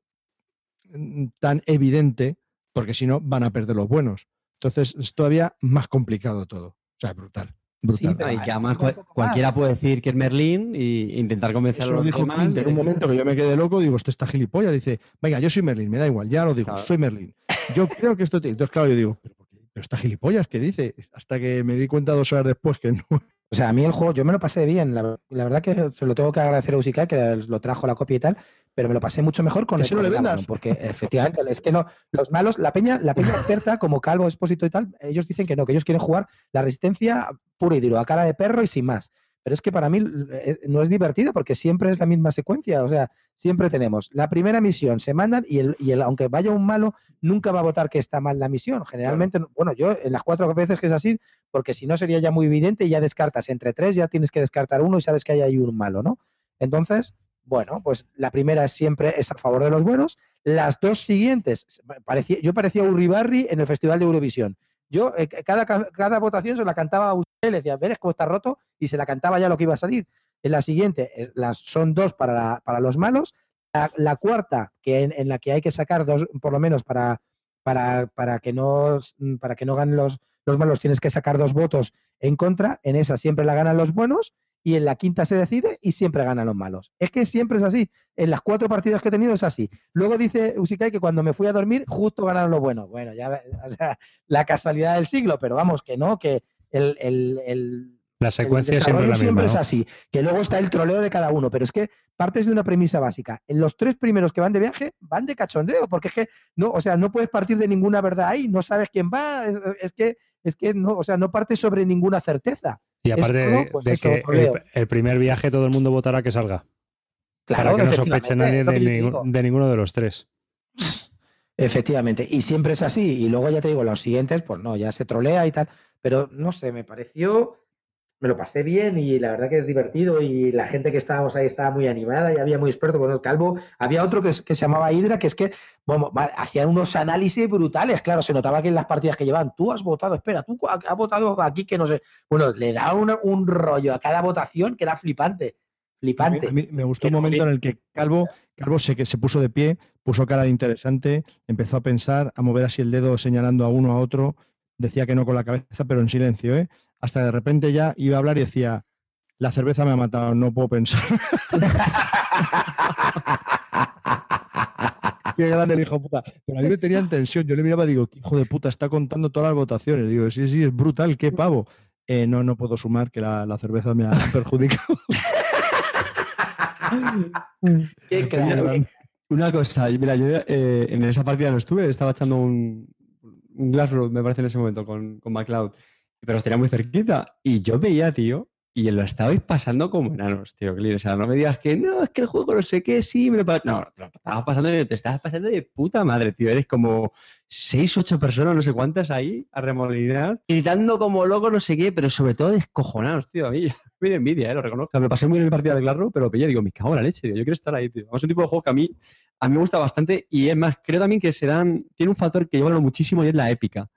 mm, tan evidente porque si no van a perder los buenos. Entonces es todavía más complicado todo. O sea, brutal. brutal. pero y que además cual- cualquiera puede decir que es Merlín e intentar convencer a Eso lo los dijo demás. Clint de en un momento que yo me quedé loco, digo, este está gilipollas. Dice, venga, yo soy Merlin, me da igual, ya lo digo, Claro. soy Merlin. Yo creo que esto... te-". Entonces, claro, yo digo, pero, está gilipollas, ¿qué dice? Hasta que me di cuenta dos horas después que no. O sea, a mí el juego, yo me lo pasé bien. La, la verdad que se lo tengo que agradecer a Usikai, que lo trajo la copia y tal, pero me lo pasé mucho mejor con el, si no le vendas. Porque efectivamente, es que no, los malos, la peña, la peña experta, como Calvo, Expósito y tal, ellos dicen que no, que ellos quieren jugar la resistencia pura y duro, a cara de perro y sin más. Pero es que para mí eh, no es divertido porque siempre es la misma secuencia. O sea, siempre tenemos la primera misión, se mandan y el, y el aunque vaya un malo, nunca va a votar que está mal la misión. Generalmente, bueno, yo en las cuatro veces que es así, porque si no sería ya muy evidente y ya descartas entre tres, ya tienes que descartar uno y sabes que hay ahí un malo, ¿no? Entonces, Bueno, pues la primera siempre es a favor de los buenos. Las dos siguientes, parecía, yo parecía Uribarri en el Festival de Eurovisión. Yo eh, cada, cada votación se la cantaba a usted, le decía, ¿ves cómo está roto? Y se la cantaba ya lo que iba a salir. En la siguiente, eh, las, son dos para, para los malos. La, cuarta, que en, la que hay que sacar dos, por lo menos para, para, que, no, para que no ganen los, los malos, tienes que sacar dos votos en contra. En esa siempre la ganan los buenos y en la quinta se decide y siempre ganan los malos. Es que siempre es así. En las cuatro partidas que he tenido es así. Luego dice Usikai que cuando me fui a dormir justo ganaron los buenos. Bueno, ya o sea, la casualidad del siglo, pero vamos, que no, que el, el, la secuencia siempre, siempre es así. Que luego está el troleo de cada uno, pero es que partes de una premisa básica. En los tres primeros que van de viaje van de cachondeo, porque es que no, o sea, no puedes partir de ninguna verdad ahí, no sabes quién va, es, que es que no, o sea, no partes sobre ninguna certeza. Y aparte de, pues que el, primer viaje todo el mundo votará que salga. Claro, para que no sospeche nadie de, ninguno de los tres. Efectivamente, y siempre es así. Y luego ya te digo, los siguientes, pues no, ya se trolea y tal. Pero no sé, me pareció, me lo pasé bien y la verdad que es divertido. Y la gente que estábamos ahí estaba muy animada y había muy experto con el calvo. Había otro que, que se llamaba Hydra, que es que bueno, hacían unos análisis brutales. Claro, se notaba que en las partidas que llevan, tú has votado, espera, tú has votado aquí que no sé. Bueno, le da un rollo a cada votación que era flipante. Flipante. me gustó un momento en el que Calvo, Calvo se, que se puso de pie, puso cara de interesante, empezó a pensar, a mover así el dedo señalando a uno a otro. Decía que no con la cabeza, pero en silencio, ¿eh? Hasta de repente ya iba a hablar y decía, la cerveza me ha matado, no puedo pensar. Qué grande el hijo de puta. Pero a mí me tenía en tensión. Yo le miraba y digo, hijo de puta, está contando todas las votaciones. Digo, sí, sí, es brutal, qué pavo. Eh, no, no puedo sumar que la, cerveza me ha perjudicado. qué Una cosa, mira, yo eh, en esa partida no estuve, estaba echando un, un Glassroad, me parece, en ese momento con, con McLeod, pero estaría muy cerquita. Y yo veía, tío, y lo estabais pasando como enanos, tío, Clean. O sea, no me digas que no, es que el juego no sé qué, sí, me lo No, te lo estabas pasando, te estabas pasando de puta madre, tío. Eres como seis, ocho personas, no sé cuántas ahí, a remolinar, gritando como loco, no sé qué, pero sobre todo descojonados, tío. A mí me da envidia, eh, lo reconozco. Me pasé muy bien en mi partida de Claro, pero pillé, digo, me cago en la leche, tío. Yo quiero estar ahí, tío. Es un tipo de juego que a mí, a mí me gusta bastante y es más, creo también que se dan, tiene un factor que valoro muchísimo y es la épica.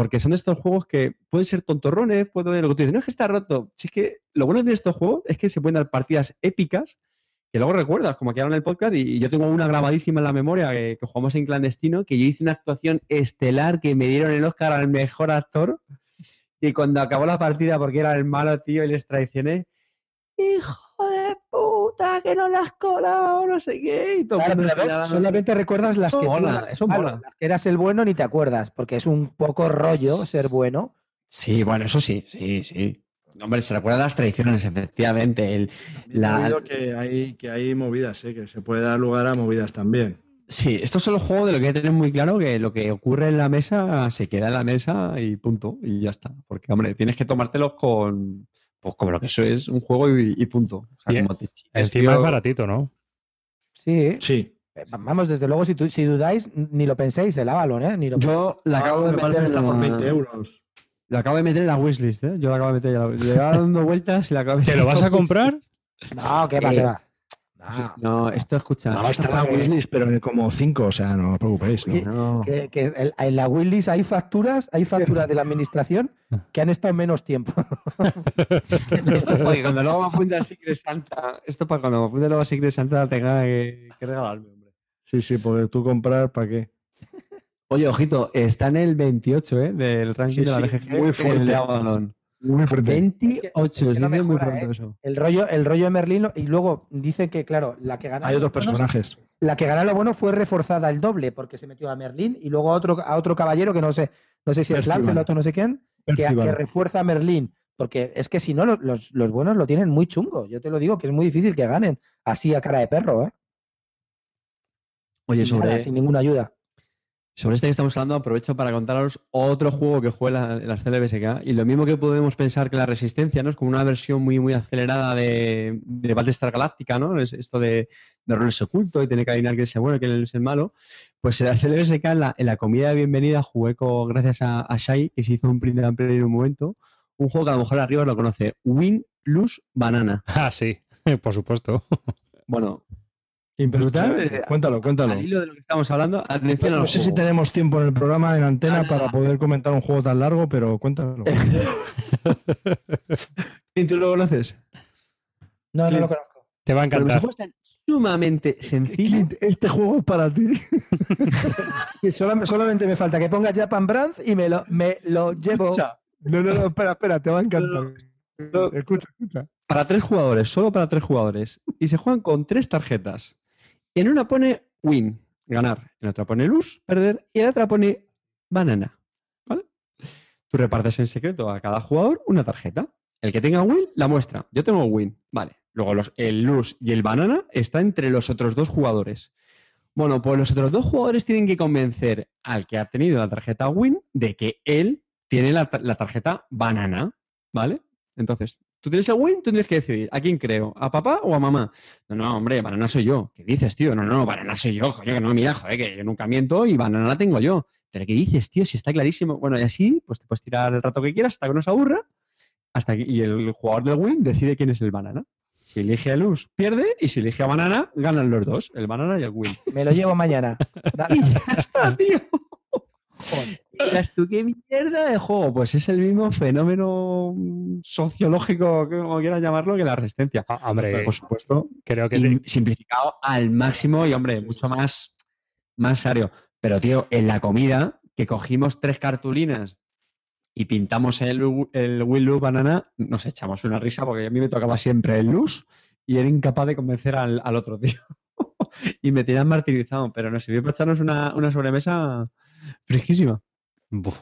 Porque son estos juegos que pueden ser tontorrones, puede lo que tú dices, no es que está roto. Si es que lo bueno de estos juegos es que se pueden dar partidas épicas que luego recuerdas, como ahora en el podcast, y, yo tengo una grabadísima en la memoria que, jugamos en clandestino, que yo hice una actuación estelar que me dieron el Oscar al mejor actor. Y cuando acabó la partida, porque era el malo, tío, y les traicioné, hijo puta, que no las colado, no sé qué. solamente recuerdas las que, que eras el bueno ni te acuerdas, porque es un poco rollo ser bueno. Sí, bueno, eso sí, sí, sí. Hombre, se recuerdan las tradiciones, efectivamente. El, la... que, hay, que hay movidas, ¿eh? que se puede dar lugar a movidas también. Sí, esto es solo juego de lo que hay que tener muy claro que lo que ocurre en la mesa se queda en la mesa y punto, y ya está. Porque, hombre, tienes que tomártelos con, pues como lo que eso es un juego y, punto. O sea, como te encima es baratito, ¿no? Sí. Sí. Eh, vamos, desde luego, si, si dudáis, ni lo penséis, el Avalon, ¿eh? Ni lo Yo la acabo de meter en la... por 20 euros. Lo acabo de meter en la wishlist, ¿eh? Yo la acabo de meter. Le dando vueltas y la acabo de ¿Te lo vas a comprar? No, qué va, qué va. No, esto escucha. No, está la wishlist, pero como cinco, o sea, no os preocupéis. ¿no? Que, que en la wishlist hay facturas, hay facturas de la administración que han estado menos tiempo. esto es para cuando luego me apunte a Secret Santa, esto para cuando me apunte luego a Secret Santa tenga que, regalarme, hombre. Sí, sí, porque tú comprar, ¿para qué? Oye, ojito, está en el 28, ¿eh? Del ranking de la BGG. Muy fuerte. Muy fuerte. 28, es muy pronto ¿eh? eso. El rollo, el rollo de Merlín, y luego dice que, claro, la que gana. Hay otros personajes. la que gana lo bueno fue reforzada el doble, porque se metió a Merlín y luego a otro, a otro caballero que no sé, no sé si es Lancelot o no sé quién, que, refuerza a Merlín. Porque es que si no, los, los, buenos lo tienen muy chungo. Yo te lo digo, que es muy difícil que ganen así a cara de perro, ¿eh? Oye, sobre. sin ninguna ayuda. Sobre este que estamos hablando, aprovecho para contaros otro juego que juega en las CLBSK. Y lo mismo que podemos pensar que la Resistencia, ¿no? Es como una versión muy, muy acelerada de, de Battlestar Galáctica, ¿no? Es esto de, de roles oculto y tener que adivinar quién es el bueno y quién es el malo. Pues en la CLBSK, en la, en la comida de bienvenida, jugué con, gracias a, a Shai, que se hizo un print de en un momento, un juego que a lo mejor arriba lo conoce. Win, Lose, Banana. Ah, sí, por supuesto. Bueno, Impresionante. Eh, Cuéntalo, cuéntalo. al hilo de lo que estamos hablando, atención No sé si tenemos tiempo en el programa en antena para poder comentar un juego tan largo, pero cuéntalo. ¿Y ¿Tú lo conoces? No, no lo conozco. Te va a Pero los encantar. juegos están sumamente sencillos. Clint, este juego es para ti. Y solo- solamente me falta que ponga Japan Brand y me lo, me lo llevo. Escucha, No, no, no, espera, espera, te va a encantar. no. Escucha, escucha. para tres jugadores, solo para tres jugadores. Y se juegan con tres tarjetas. En una pone win, ganar. En otra pone lose, perder. Y en otra pone banana. ¿Vale? Tú repartes en secreto a cada jugador una tarjeta. El que tenga win la muestra. Yo tengo win. Vale. Luego los, el lose y el banana está entre los otros dos jugadores. Bueno, pues los otros dos jugadores tienen que convencer al que ha tenido la tarjeta win de que él tiene la tarjeta banana. ¿Vale? Entonces, tú tienes el win, tú tienes que decidir a quién creo, a papá o a mamá. No, no, hombre, banana soy yo. ¿Qué dices, tío? No, no, banana soy yo, coño, que no, mira, joder, que yo nunca miento y banana la tengo yo. Pero ¿qué dices, tío? Si está clarísimo. Bueno, y así, pues te puedes tirar el rato que quieras hasta que no se aburra. Hasta que, y el jugador del win decide quién es el banana. Si elige a luz, pierde. Y si elige a banana, ganan los dos, el banana y el win. Me lo llevo mañana. Y ya está, tío. Dirás tú, ¿qué mierda de juego? Pues es el mismo fenómeno mm, sociológico, que como quieras llamarlo, que la resistencia. Ah, hombre, Por supuesto, creo que te- simplificado al máximo y, hombre, mucho más, más serio. Pero, tío, en la comida, que cogimos tres cartulinas y pintamos el, el Will Lose Banana, nos echamos una risa porque a mí me tocaba siempre el luz y era incapaz de convencer al, al otro tío. Y me tenían martirizado, pero nos sirvió para echarnos una, una sobremesa fresquísima. Buf,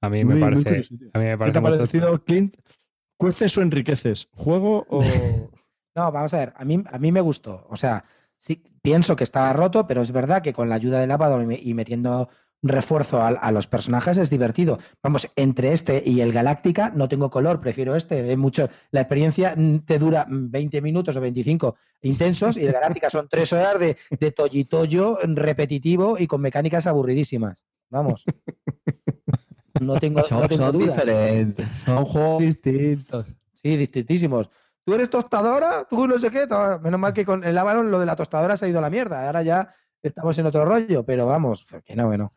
a mí Muy- me muy parece. curioso, tío. a mí me ¿Qué te ha tonto. parecido, Clint? ¿Cueces o enriqueces? ¿Juego o.? No, vamos a ver, a mí, a mí me gustó. O sea, sí, pienso que estaba roto, pero es verdad que con la ayuda del Abaddon y, me- y metiendo refuerzo a, a los personajes es divertido. Vamos, entre este y el Galáctica no tengo color, prefiero este. Es mucho, la experiencia mm, te dura mm, 20 minutos o 25 intensos y el Galáctica son tres horas de, de tollitoyo repetitivo y con mecánicas aburridísimas. Vamos. No tengo, no Son, tengo son duda. diferentes, son juegos distintos. Sí, distintísimos. Tú eres tostadora, tú no sé qué. Menos mal que con el Avalon lo de la tostadora se ha ido a la mierda. Ahora ya estamos en otro rollo, pero vamos, que no, que no.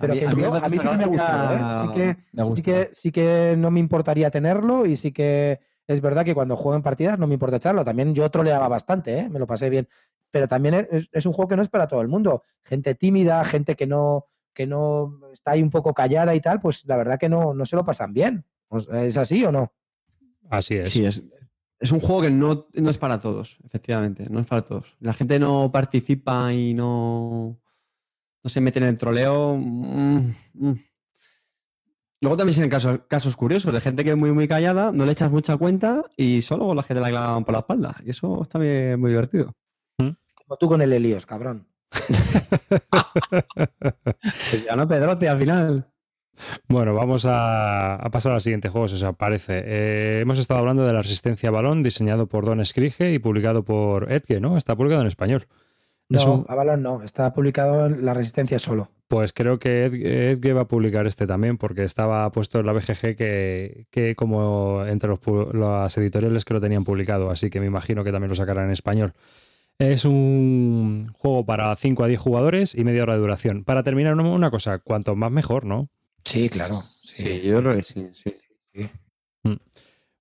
Pero que yo- a mí sí que me gustó, ¿eh? Sí que, me sí, gusta. que, sí que no me importaría tenerlo y sí que es verdad que cuando juego en partidas no me importa echarlo. También yo troleaba bastante, ¿eh? me lo pasé bien. Pero también es, es- es un juego que no es para todo el mundo. Gente tímida, gente que no, que no está ahí un poco callada y tal, pues la verdad que no, no se lo pasan bien. Pues, ¿Es así o no? Así es. Sí, es, es un juego que no, no es para todos, efectivamente, no es para todos. La gente no participa y no, no se mete en el troleo. mm, mm. Luego también se ven casos, casos curiosos de gente que es muy, muy callada, no le echas mucha cuenta y solo la gente la clavan por la espalda. Y eso está bien, muy divertido. Como tú con el Helios, cabrón. Pues ya no Pedrote al final. Bueno, vamos a, a pasar al siguiente juego, si os aparece. Eh, hemos estado hablando de la resistencia a balón, diseñado por Don Escrige y publicado por Edge, ¿no? Está publicado en español. No, Es un- Avalon no, está publicado en La Resistencia solo. Pues creo que Ed- Edge va a publicar este también, porque estaba puesto en la BGG que, que como entre los, las editoriales que lo tenían publicado, así que me imagino que también lo sacarán en español. Es un juego para 5 a 10 jugadores y media hora de duración. Para terminar, una, cosa, cuanto más mejor, ¿no? Sí, claro. yo creo que sí. sí.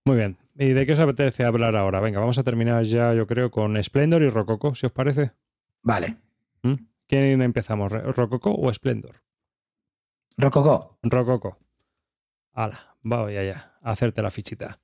Muy bien. ¿Y de qué os apetece hablar ahora? Venga, vamos a terminar ya, yo creo, con Splendor y Rococo, si os parece. Vale. ¿Mm? ¿Quién empezamos? ¿Re- ¿Rococo o Splendor? Rococó. Rococo. Hala, voy allá, a hacerte la fichita.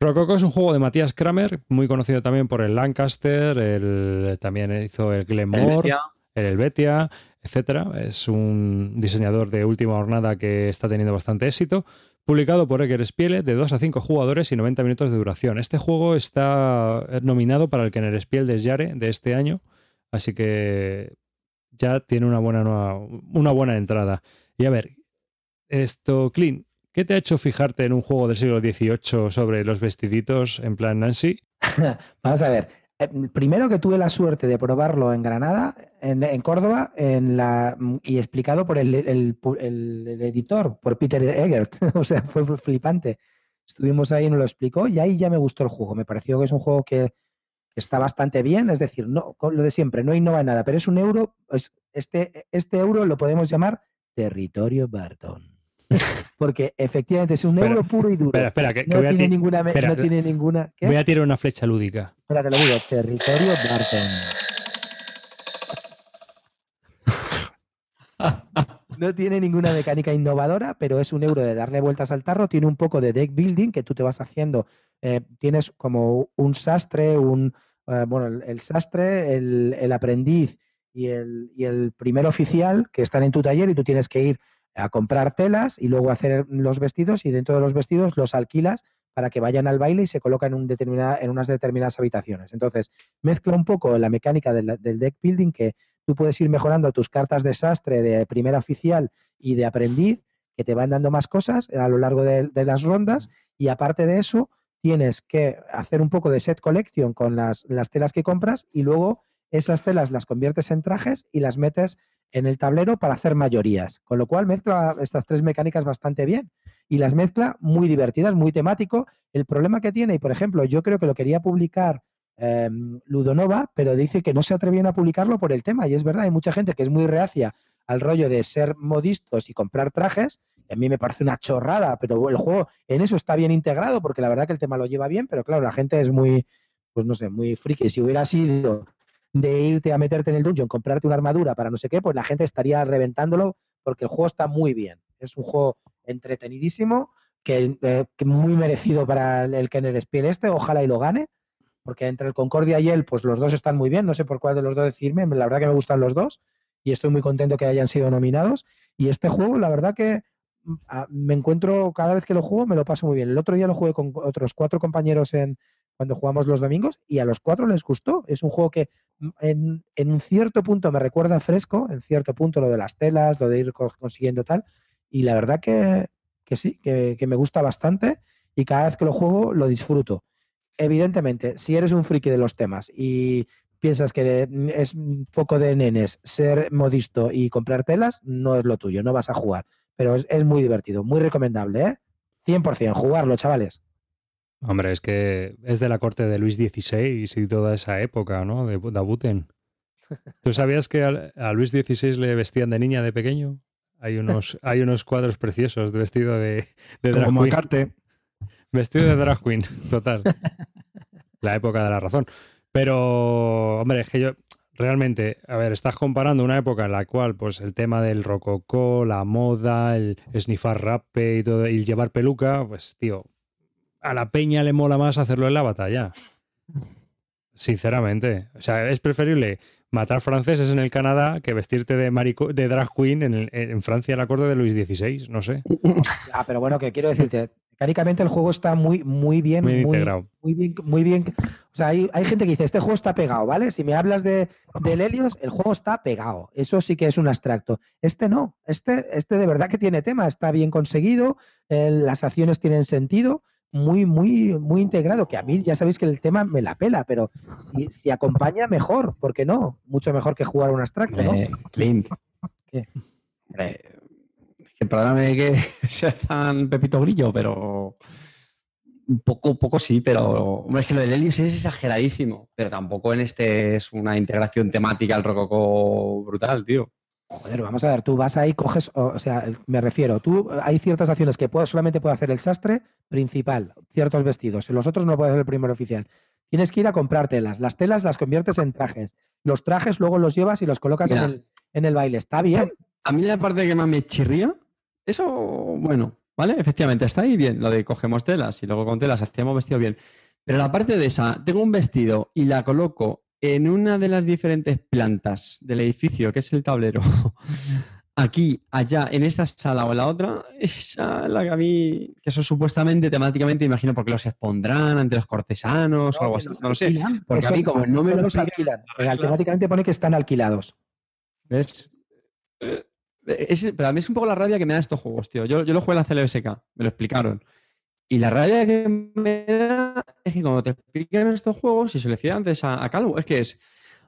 Rococo es un juego de Matías Kramer, muy conocido también por el Lancaster, el, también hizo el Glenmore, el Helvetia, etcétera. Es un diseñador de última jornada que está teniendo bastante éxito. Publicado por Egger Spiele, de 2 a 5 jugadores y 90 minutos de duración. Este juego está nominado para el Kenner Spiel de Yare de este año, así que ya tiene una buena, una buena entrada. Y a ver, esto, Clean, ¿qué te ha hecho fijarte en un juego del siglo XVIII sobre los vestiditos en plan Nancy? Vamos a ver. Eh, Primero que tuve la suerte de probarlo en Granada, en, Córdoba, en la, y explicado por el, el- editor, por Peter Egert. o sea, fue flipante. Estuvimos ahí y nos lo explicó y ahí ya me gustó el juego. Me pareció que es un juego que está bastante bien, es decir, no, con lo de siempre, no innova en nada, pero es un euro, este, este euro lo podemos llamar territorio Barton. Porque efectivamente es un euro puro y duro. Espera, espera, que, que no, voy, tiene ti- ninguna, espera, no tiene ninguna. ¿qué? voy a tirar una flecha lúdica. Espera, te lo digo. Territorio Barton. No tiene ninguna mecánica innovadora, pero es un euro de darle vueltas al tarro. Tiene un poco de deck building que tú te vas haciendo. eh, tienes como un sastre, un eh, bueno, el, sastre, el, el aprendiz y el, primer oficial que están en tu taller y tú tienes que ir a comprar telas y luego hacer los vestidos y dentro de los vestidos los alquilas para que vayan al baile y se colocan en, un determinada, en unas determinadas habitaciones. Entonces, mezcla un poco la mecánica del, deck building que tú puedes ir mejorando tus cartas de sastre, de primer oficial y de aprendiz, que te van dando más cosas a lo largo de las rondas. Y aparte de eso, tienes que hacer un poco de set collection con las, las telas que compras y luego esas telas las conviertes en trajes y las metes en el tablero para hacer mayorías. Con lo cual mezcla estas tres mecánicas bastante bien y las mezcla muy divertidas, muy temático. El problema que tiene, y por ejemplo, yo creo que lo quería publicar eh, Ludonova, pero dice que no se atrevían a publicarlo por el tema. Y es verdad, hay mucha gente que es muy reacia al rollo de ser modistos y comprar trajes. A mí me parece una chorrada, pero el juego en eso está bien integrado porque la verdad que el tema lo lleva bien, pero claro, la gente es muy, pues no sé, muy friki. Si hubiera sido de irte a meterte en el dungeon, comprarte una armadura para no sé qué, pues la gente estaría reventándolo porque el juego está muy bien. Es un juego entretenidísimo, que, eh, muy merecido para el, Kenner Spiel este, ojalá y lo gane, porque entre el Concordia y él, pues los dos están muy bien, no sé por cuál de los dos decirme, la verdad que me gustan los dos y estoy muy contento que hayan sido nominados. Y este juego, la verdad que me encuentro, cada vez que lo juego, me lo paso muy bien. El otro día lo jugué con otros cuatro compañeros en cuando jugamos los domingos y a los cuatro les gustó. Es un juego que mm, en, en un cierto punto me recuerda fresco, en cierto punto lo de las telas, lo de ir co- consiguiendo tal. Y la verdad que, que sí, que, que me gusta bastante y cada vez que lo juego lo disfruto. Evidentemente, si eres un friki de los temas y piensas que es poco de nenes ser modisto y comprar telas, no es lo tuyo, no vas a jugar. Pero es, es muy divertido, muy recomendable, ¿eh? 100%, jugarlo, chavales. Hombre, es que es de la corte de Luis XVI y toda esa época, ¿no? De Dabuten. ¿Tú sabías que a Luis XVI le vestían de niña de pequeño? Hay unos, hay unos cuadros preciosos de vestido de, de drag Como queen. Macarte. Vestido de drag queen, total. La época de la razón. Pero, hombre, es que yo realmente, a ver, estás comparando una época en la cual, pues, el tema del rococó, la moda, el snifar rape y todo, y llevar peluca, pues, tío, a la peña le mola más hacerlo en la batalla. Sinceramente. O sea, es preferible matar franceses en el Canadá que vestirte de, marico- de drag queen en, el- en Francia la corte de Luis XVI, no sé. Ah, pero bueno, que quiero decirte, mecánicamente el juego está muy, muy bien, Muy muy, integrado. muy bien, muy bien. O sea, hay, hay gente que dice, este juego está pegado, ¿vale? Si me hablas de, del Helios, el juego está pegado. Eso sí que es un abstracto. Este no, este, este de verdad que tiene tema, está bien conseguido, eh, las acciones tienen sentido, muy, muy, muy integrado, que a mí ya sabéis que el tema me la pela, pero si, si acompaña, mejor, ¿por qué no? Mucho mejor que jugar un abstracto, ¿no? Eh, Clint. ¿Qué? Hombre, que perdóname que sea tan Pepito Grillo, pero un poco, poco sí, pero hombre, es que lo del Ellis es exageradísimo, pero tampoco en este es una integración temática al rococó brutal, tío. Joder, vamos a ver, tú vas ahí, coges, o, sea, el- me refiero, tú hay ciertas acciones que puede- solamente puede hacer el sastre principal, ciertos vestidos, los otros no puede hacer el primer oficial. Tienes que ir a comprar telas, las telas las conviertes en trajes, los trajes luego los llevas y los colocas en el, en el baile, está bien. A mí la parte que más me chirría, eso, bueno, ¿vale? Efectivamente, está ahí bien, lo de cogemos telas y luego con telas hacemos vestido bien. Pero la parte de esa, tengo un vestido y la coloco en una de las diferentes plantas del edificio, que es el tablero, aquí, allá, en esta sala o en la otra, esa es la que a mí, que eso supuestamente temáticamente, imagino, porque los expondrán ante los cortesanos o algo así, no lo sé. Porque a mí como no me lo los alquilan. Temáticamente pone que están alquilados. ¿Ves? Eh, es- pero a mí es un poco la rabia que me da estos juegos, tío. Yo, yo lo jugué en la CLBSK, me lo explicaron. Y la rabia que me da es que cuando te explican estos juegos, y se lo decía antes a, a Calvo, es que es,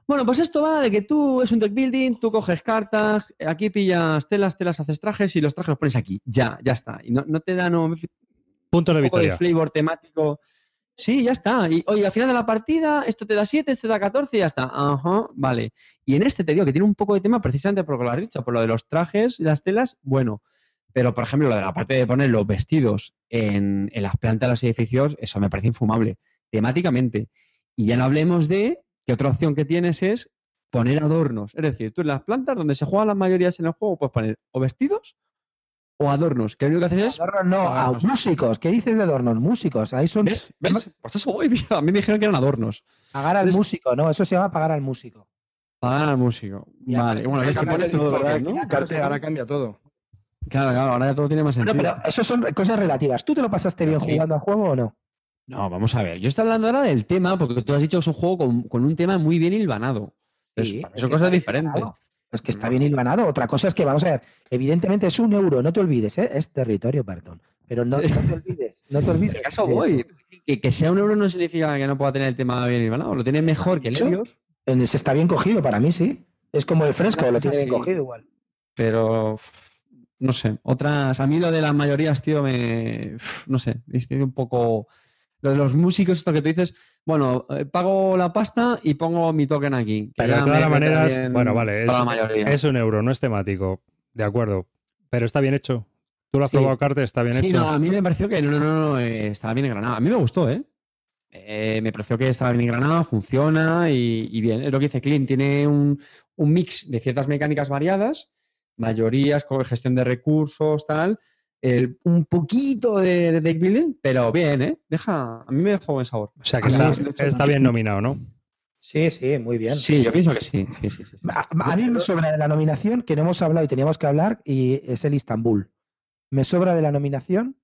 bueno, pues esto va de que tú es un deck building, tú coges cartas, aquí pillas telas, telas haces trajes y los trajes los pones aquí. Ya, ya está. Y no, no te da no, un Puntos de poco de victoria. flavor temático. Sí, ya está. Y oye, al final de la partida, esto te da 7, esto te da 14 y ya está. Ajá, vale. Y en este te digo que tiene un poco de tema precisamente por lo que has dicho, por lo de los trajes y las telas, bueno. Pero, por ejemplo, lo de la parte de poner los vestidos en, en las plantas de los edificios, eso me parece infumable, temáticamente. Y ya no hablemos de que otra opción que tienes es poner adornos. Es decir, tú en las plantas donde se juegan las mayorías en el juego, puedes poner o vestidos o adornos. Que lo único que haces es. Adornos no, a Adornos. músicos. ¿Qué dices de adornos? Músicos. Ahí son ¿Ves? ¿Ves? Pues eso voy, tío. A mí me dijeron que eran adornos. pagar al músico, ¿no? Eso se llama pagar al músico. Pagar al músico. Ya, vale. Bueno, es que pones todo, ¿verdad? ¿no? Carte, ahora cambia todo. Claro, claro, ahora ya todo tiene más No, sentido. pero eso son cosas relativas. ¿Tú te lo pasaste bien Sí. jugando al juego o no? No, vamos a ver. Yo estoy hablando ahora del tema, porque tú has dicho que es un juego con, con un tema muy bien hilvanado. Entonces, Sí, son cosas diferentes. hilvanado. Es que está bien hilvanado. Otra cosa es que, vamos a ver, evidentemente es un euro, no te olvides, ¿eh? es territorio, perdón. Pero no, Sí. no te olvides, no te olvides. ¿De caso voy? Que, que sea un euro no significa que no pueda tener el tema bien hilvanado. Lo tiene mejor que el En ese Está bien cogido para mí, sí. Es como el fresco, lo tiene bien cogido igual. pero no sé. Otras, a mí lo de las mayorías, tío, me. No sé, me estoy un poco. Lo de los músicos, esto que tú dices, bueno, eh, pago la pasta y pongo mi token aquí. que Pero ya de todas las maneras, bueno, vale, es, un euro, no es temático. De acuerdo. Pero está bien hecho. Tú lo has Sí. probado, Carte, está bien Sí, hecho. no, a mí me pareció que no, no, no, no, eh, estaba bien engranado. A mí me gustó, ¿eh? Eh, me pareció que estaba bien engranado, funciona y, y bien. Es lo que dice Clint, tiene un, un mix de ciertas mecánicas variadas, mayorías, gestión de recursos, tal. El- un poquito de, de deck building, pero bien, ¿eh? Deja, a mí me dejó buen sabor. O sea que está, está bien nominado, ¿no? Sí, sí, muy bien. Sí, yo pienso que sí. sí, sí, sí, sí. A, a mí me sobra de la nominación que no hemos hablado y teníamos que hablar y es el Istanbul. Me sobra de la nominación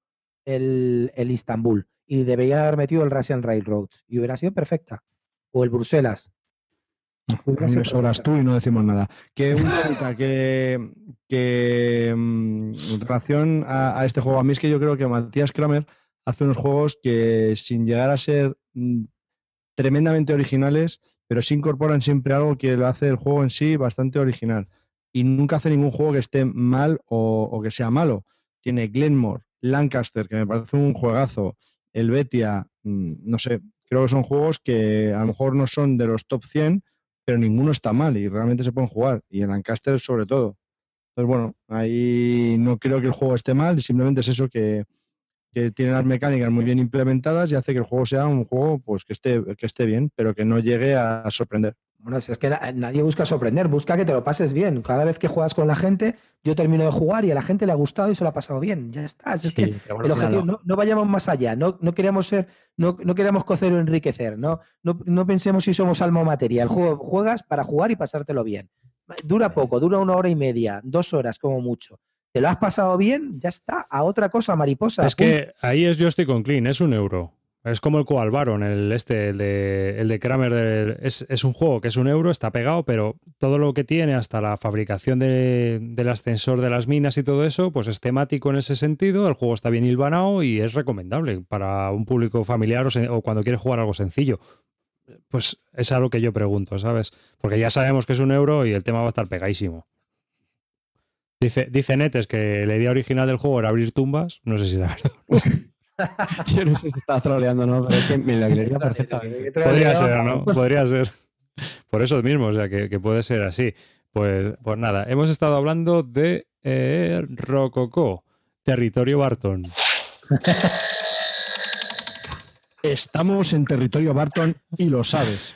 el, el Istanbul y debería haber metido el Russian Railroads y hubiera sido perfecta. O el Bruselas. Me sobras tú y no decimos nada. Que una cosita que, que mm, en relación a, a este juego, a mí es que yo creo que Matías Kramer hace unos juegos que sin llegar a ser mm, tremendamente originales, pero sí incorporan siempre algo que lo hace el juego en sí bastante original. Y nunca hace ningún juego que esté mal o, o que sea malo. Tiene Glenmore, Lancaster, que me parece un juegazo, el Betia, mm, no sé, creo que son juegos que a lo mejor no son de los top 100, pero ninguno está mal y realmente se pueden jugar. Y el Lancaster sobre todo. Entonces, bueno, ahí no creo que el juego esté mal, simplemente es eso que, que tiene las mecánicas muy bien implementadas y hace que el juego sea un juego pues que esté, que esté bien, pero que no llegue a sorprender. Bueno, si es que na- nadie busca sorprender, busca que te lo pases bien. Cada vez que juegas con la gente, yo termino de jugar y a la gente le ha gustado y se lo ha pasado bien. Ya está. Es que Sí, pero bueno, el objetivo, claro. no, no vayamos más allá, no, no queremos ser, no, no queremos cocer o enriquecer, no, no, no pensemos si somos alma o materia. El juego juegas para jugar y pasártelo bien. Dura poco, dura una hora y media, dos horas como mucho. ¿Te lo has pasado bien? Ya está, a otra cosa, mariposa. Es que ahí es yo estoy con Clean, es un euro. Es como el Coal Baron, el este, el de, el de Kramer. es, es un juego que es un euro, está pegado, pero todo lo que tiene, hasta la fabricación de- del ascensor de las minas y todo eso, pues es temático en ese sentido. El juego está bien hilvanado y es recomendable para un público familiar o, cuando quieres jugar algo sencillo. Pues es algo que yo pregunto, ¿sabes? Porque ya sabemos que es un euro y el tema va a estar pegadísimo. Dice, dice Netes que la idea original del juego era abrir tumbas. No sé si la verdad. Yo no sé si está troleando o no, pero es que me lo creería perfectamente. Podría ser, ¿no? Podría ser. Por eso mismo, o sea, que, que puede ser así. Pues, pues nada, hemos estado hablando de eh, Rococó, territorio Barton. Estamos en territorio Barton y lo sabes.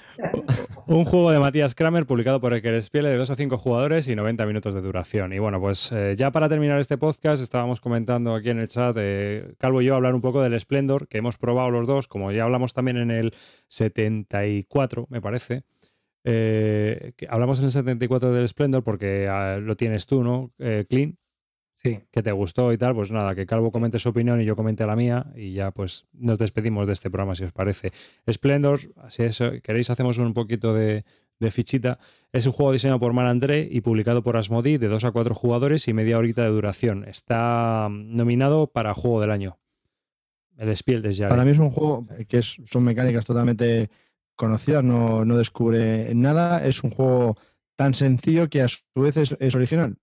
Un juego de Matías Kramer publicado por Spiele de 2 a 5 jugadores y 90 minutos de duración. Y bueno, pues eh, ya para terminar este podcast, estábamos comentando aquí en el chat, eh, Calvo y yo, hablar un poco del Splendor, que hemos probado los dos, como ya hablamos también en el 74, me parece. Eh, hablamos en el 74 del Splendor porque ah, lo tienes tú, ¿no? Clean, Sí. que te gustó y tal, pues nada, que Calvo comente su opinión y yo comente la mía y ya pues nos despedimos de este programa si os parece. Splendor, si eso, queréis hacemos un poquito de, de fichita. Es un juego diseñado por Mar André y publicado por Asmodee de 2 a 4 jugadores y media horita de duración. Está mm, nominado para Juego del Año. El Spiel de. Para mí es un juego que es- son mecánicas totalmente conocidas, no, no descubre nada. Es un juego tan sencillo que a su vez es, es original.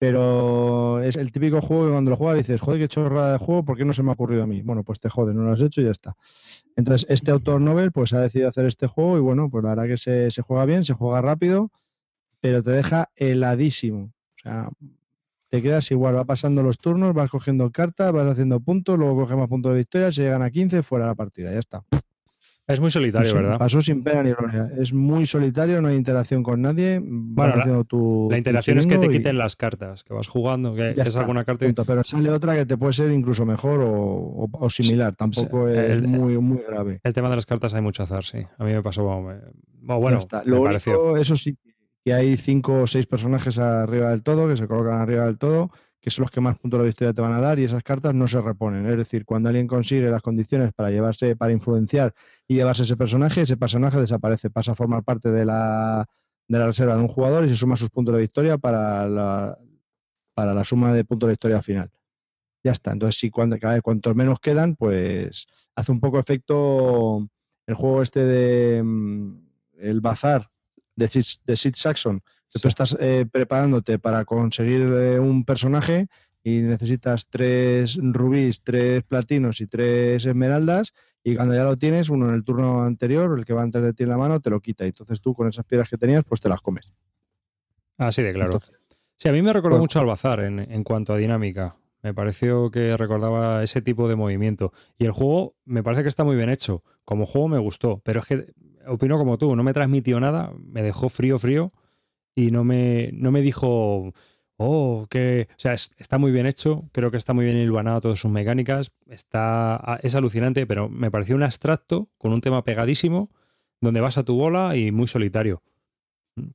Pero es el típico juego que cuando lo juegas dices, joder, qué chorrada de juego, ¿por qué no se me ha ocurrido a mí? Bueno, pues te jode, no lo has hecho y ya está. Entonces, este autor novel pues ha decidido hacer este juego y bueno, pues la verdad que se, se juega bien, se juega rápido, pero te deja heladísimo. O sea, te quedas igual, va pasando los turnos, vas cogiendo cartas, vas haciendo puntos, luego coges más puntos de victoria, se llegan a 15, fuera la partida, ya está. Es muy solitario, ¿verdad? Pasó sin pena ni gloria. Es muy solitario, no hay interacción con nadie. la- haciendo tu- La tu interacción es que te y quiten las cartas que vas jugando, que ya es está, alguna carta. punto. Pero sale otra que te puede ser incluso mejor o, o- o similar. Tampoco sí, es el- muy, muy grave. El tema de las cartas hay mucho azar, sí. A mí me pasó. me- bueno, está. me Lo pareció. único, eso sí, que hay cinco o seis personajes arriba del todo, que se colocan arriba del todo, que son los que más puntos de victoria te van a dar y esas cartas no se reponen. Es decir, cuando alguien consigue las condiciones para llevarse, para influenciar y llevarse ese personaje, ese personaje desaparece, pasa a formar parte de la, de la reserva de un jugador y se suma sus puntos de victoria para la, para la suma de puntos de victoria final. Ya está. Entonces, sí, cuando, cada vez cuantos menos quedan, pues hace un poco efecto el juego este de mm, el bazar de Sid, de Sid Saxon, que tú estás eh, preparándote para conseguir eh, un personaje y necesitas tres rubíes, tres platinos y tres esmeraldas, y cuando ya lo tienes, uno en el turno anterior, el que va antes de ti en la mano, te lo quita. Y entonces tú con esas piedras que tenías, pues te las comes. Así de claro. Entonces, Sí, a mí me Bueno. mucho al bazar en, en cuanto a dinámica. Me pareció que recordaba ese tipo de movimiento. Y el juego me parece que está muy bien hecho. Como juego me gustó, pero es que opino como tú, no me transmitió nada, me dejó frío, frío y no me, no me dijo, oh, que... O sea, es- está muy bien hecho, creo que está muy bien hilvanado todas sus mecánicas, está, es alucinante, pero me pareció un abstracto con un tema pegadísimo donde vas a tu bola y muy solitario.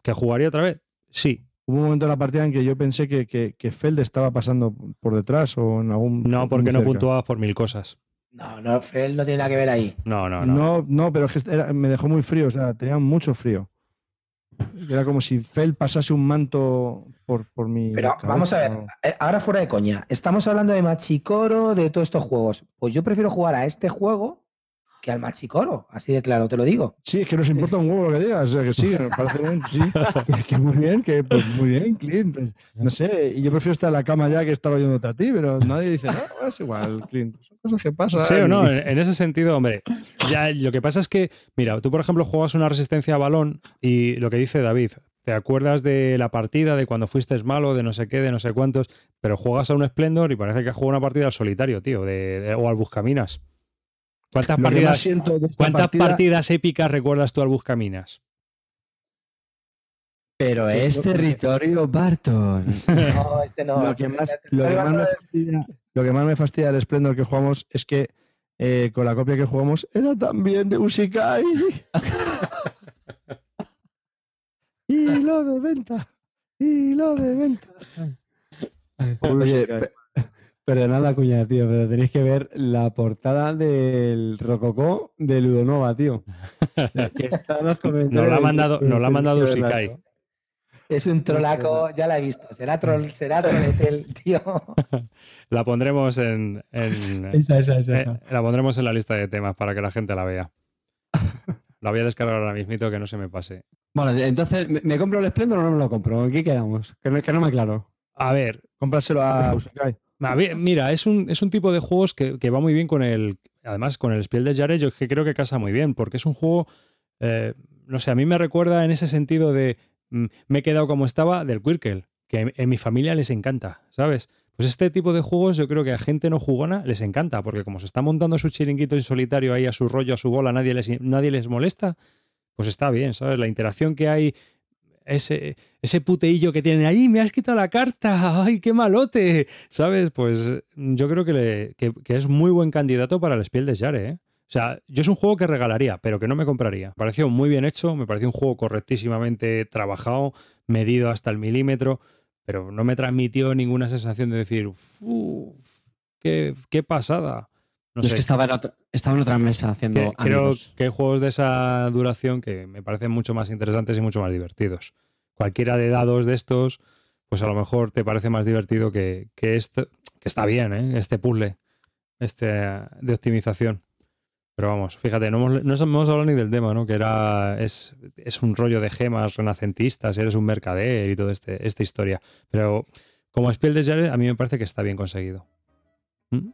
¿Que jugaría otra vez? Sí, hubo un momento en la partida en que yo pensé que, que, que Feld estaba pasando por detrás o en algún. No, porque no cerca. puntuabas por mil cosas. No, no, Fel no tiene nada que ver ahí. No, no, no. No, no, pero es que era- me dejó muy frío, o sea, tenía mucho frío. Era como si Feld pasase un manto por, por mi. Pero cabeza, vamos a ver, ¿no? eh, ahora fuera de coña, estamos hablando de Machicoro, de todos estos juegos. Pues yo prefiero jugar a este juego que al Machicoro, así de claro, te lo digo. Sí, es que nos importa un huevo lo que digas, o sea, que sí, me parece bien, sí, que, que muy bien, que pues muy bien, Clint, pues, no sé, y yo prefiero estar en la cama ya que estar oyéndote a ti, pero nadie dice, no, es igual, Clint, son cosas que pasan. Sí o no, en, en ese sentido, hombre. Ya, lo que pasa es que, mira, tú por ejemplo juegas una resistencia a balón y lo que dice David, te acuerdas de la partida, de cuando fuiste malo, de no sé qué, de no sé cuántos, pero juegas a un Splendor y parece que has jugado una partida al solitario, tío, de, de- o al Buscaminas. ¿Cuántas, partidas, siento de esta ¿cuántas partida- partidas épicas recuerdas tú al Buscaminas? Pero es yo- territorio Barton. No, este no. lo que más, Este- lo que más me este- fastidia, lo que más me fastidia del Splendor que jugamos es que eh, con la copia que jugamos era también de Usikai. y lo de venta. Y lo de venta. Oye, perdonad la cuña, tío, pero tenéis que ver la portada del Rococó de Ludonova, tío. Que está en los comentarios Nos la ha mandado, nos la ha mandado Usikai. Es un trolaco, ya la he visto. Será troll, será troletel, tío. La pondremos en, en- Esa, esa, esa, eh, la pondremos en la lista de temas para que la gente la vea. La voy a descargar ahora mismito que no se me pase. Bueno, entonces, ¿me, me compro el Splendor o no me lo compro? ¿En qué quedamos? Que no, que no me aclaro. A ver, Cómpraselo a Usikai. Mira, es un, es un tipo de juegos que, que va muy bien con el. Además, con el Spiel de Jared, yo que creo que casa muy bien, porque es un juego. eh, no sé, a mí me recuerda en ese sentido de. mm, me he quedado como estaba del Quirkel, que en, en mi familia les encanta, ¿sabes? Pues este tipo de juegos yo creo que a gente no jugona les encanta, porque como se está montando su chiringuito en solitario ahí a su rollo, a su bola, nadie les, nadie les molesta, pues está bien, ¿sabes? La interacción que hay, ese, ese puteillo que tienen ahí, me has quitado la carta, ay, qué malote, ¿sabes? Pues mm, yo creo que, le- que- es muy buen candidato para el Spiel de Jare, ¿eh? O sea, yo es un juego que regalaría, pero que no me compraría. Me pareció muy bien hecho, me pareció un juego correctísimamente trabajado, medido hasta el milímetro, pero no me transmitió ninguna sensación de decir, "Uf, qué, qué pasada. No es que estaba en, otra, estaba en otra mesa haciendo Que- creo que hay juegos de esa duración que me parecen mucho más interesantes y mucho más divertidos. Cualquiera de dados de estos, pues a lo mejor te parece más divertido que, que esto, que está bien, ¿eh? este puzzle este, de optimización. Pero vamos, fíjate, no hemos, no hemos hablado ni del tema, ¿no? Que era. Es, es un rollo de gemas renacentistas, eres un mercader y toda este, esta historia. Pero como Spiel des Jahres, a mí me parece que está bien conseguido. ¿Mm?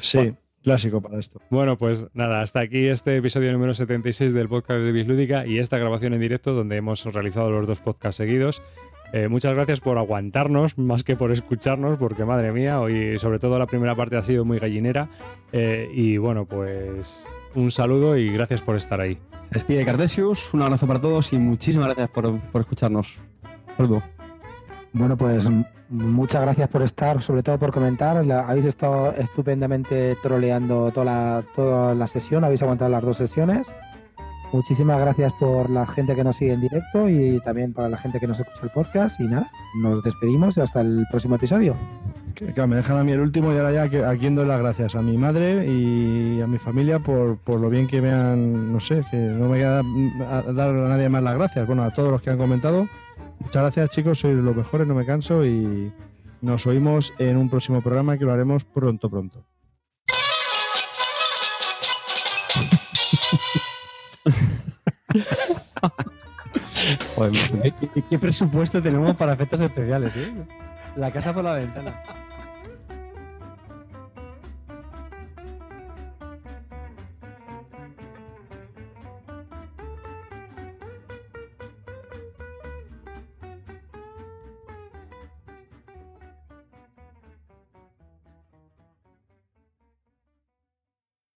Sí, clásico para esto. Bueno, pues nada, hasta aquí este episodio número 76 del podcast de Bislúdica y esta grabación en directo donde hemos realizado los dos podcasts seguidos. Eh, muchas gracias por aguantarnos, más que por escucharnos, porque madre mía, hoy sobre todo la primera parte ha sido muy gallinera. Eh, y bueno, pues un saludo y gracias por estar ahí. Se despide Cartesius, un abrazo para todos y muchísimas gracias por, por escucharnos. Saludo. Bueno, pues m- muchas gracias por estar, sobre todo por comentar. La- habéis estado estupendamente troleando toda la, toda la sesión, habéis aguantado las dos sesiones. Muchísimas gracias por la gente que nos sigue en directo y también para la gente que nos escucha el podcast. Y nada, nos despedimos y hasta el próximo episodio. Que, que me dejan a mí el último y ahora ya que- a quien doy las gracias. A mi madre y a mi familia por, por lo bien que me han, no sé, que no me queda a- a dar a nadie más las gracias. Bueno, a todos los que han comentado. Muchas gracias chicos, sois los mejores, no me canso y nos oímos en un próximo programa que lo haremos pronto, pronto. Joder, ¿qué, qué- qué presupuesto tenemos para efectos especiales, eh? La casa por la ventana.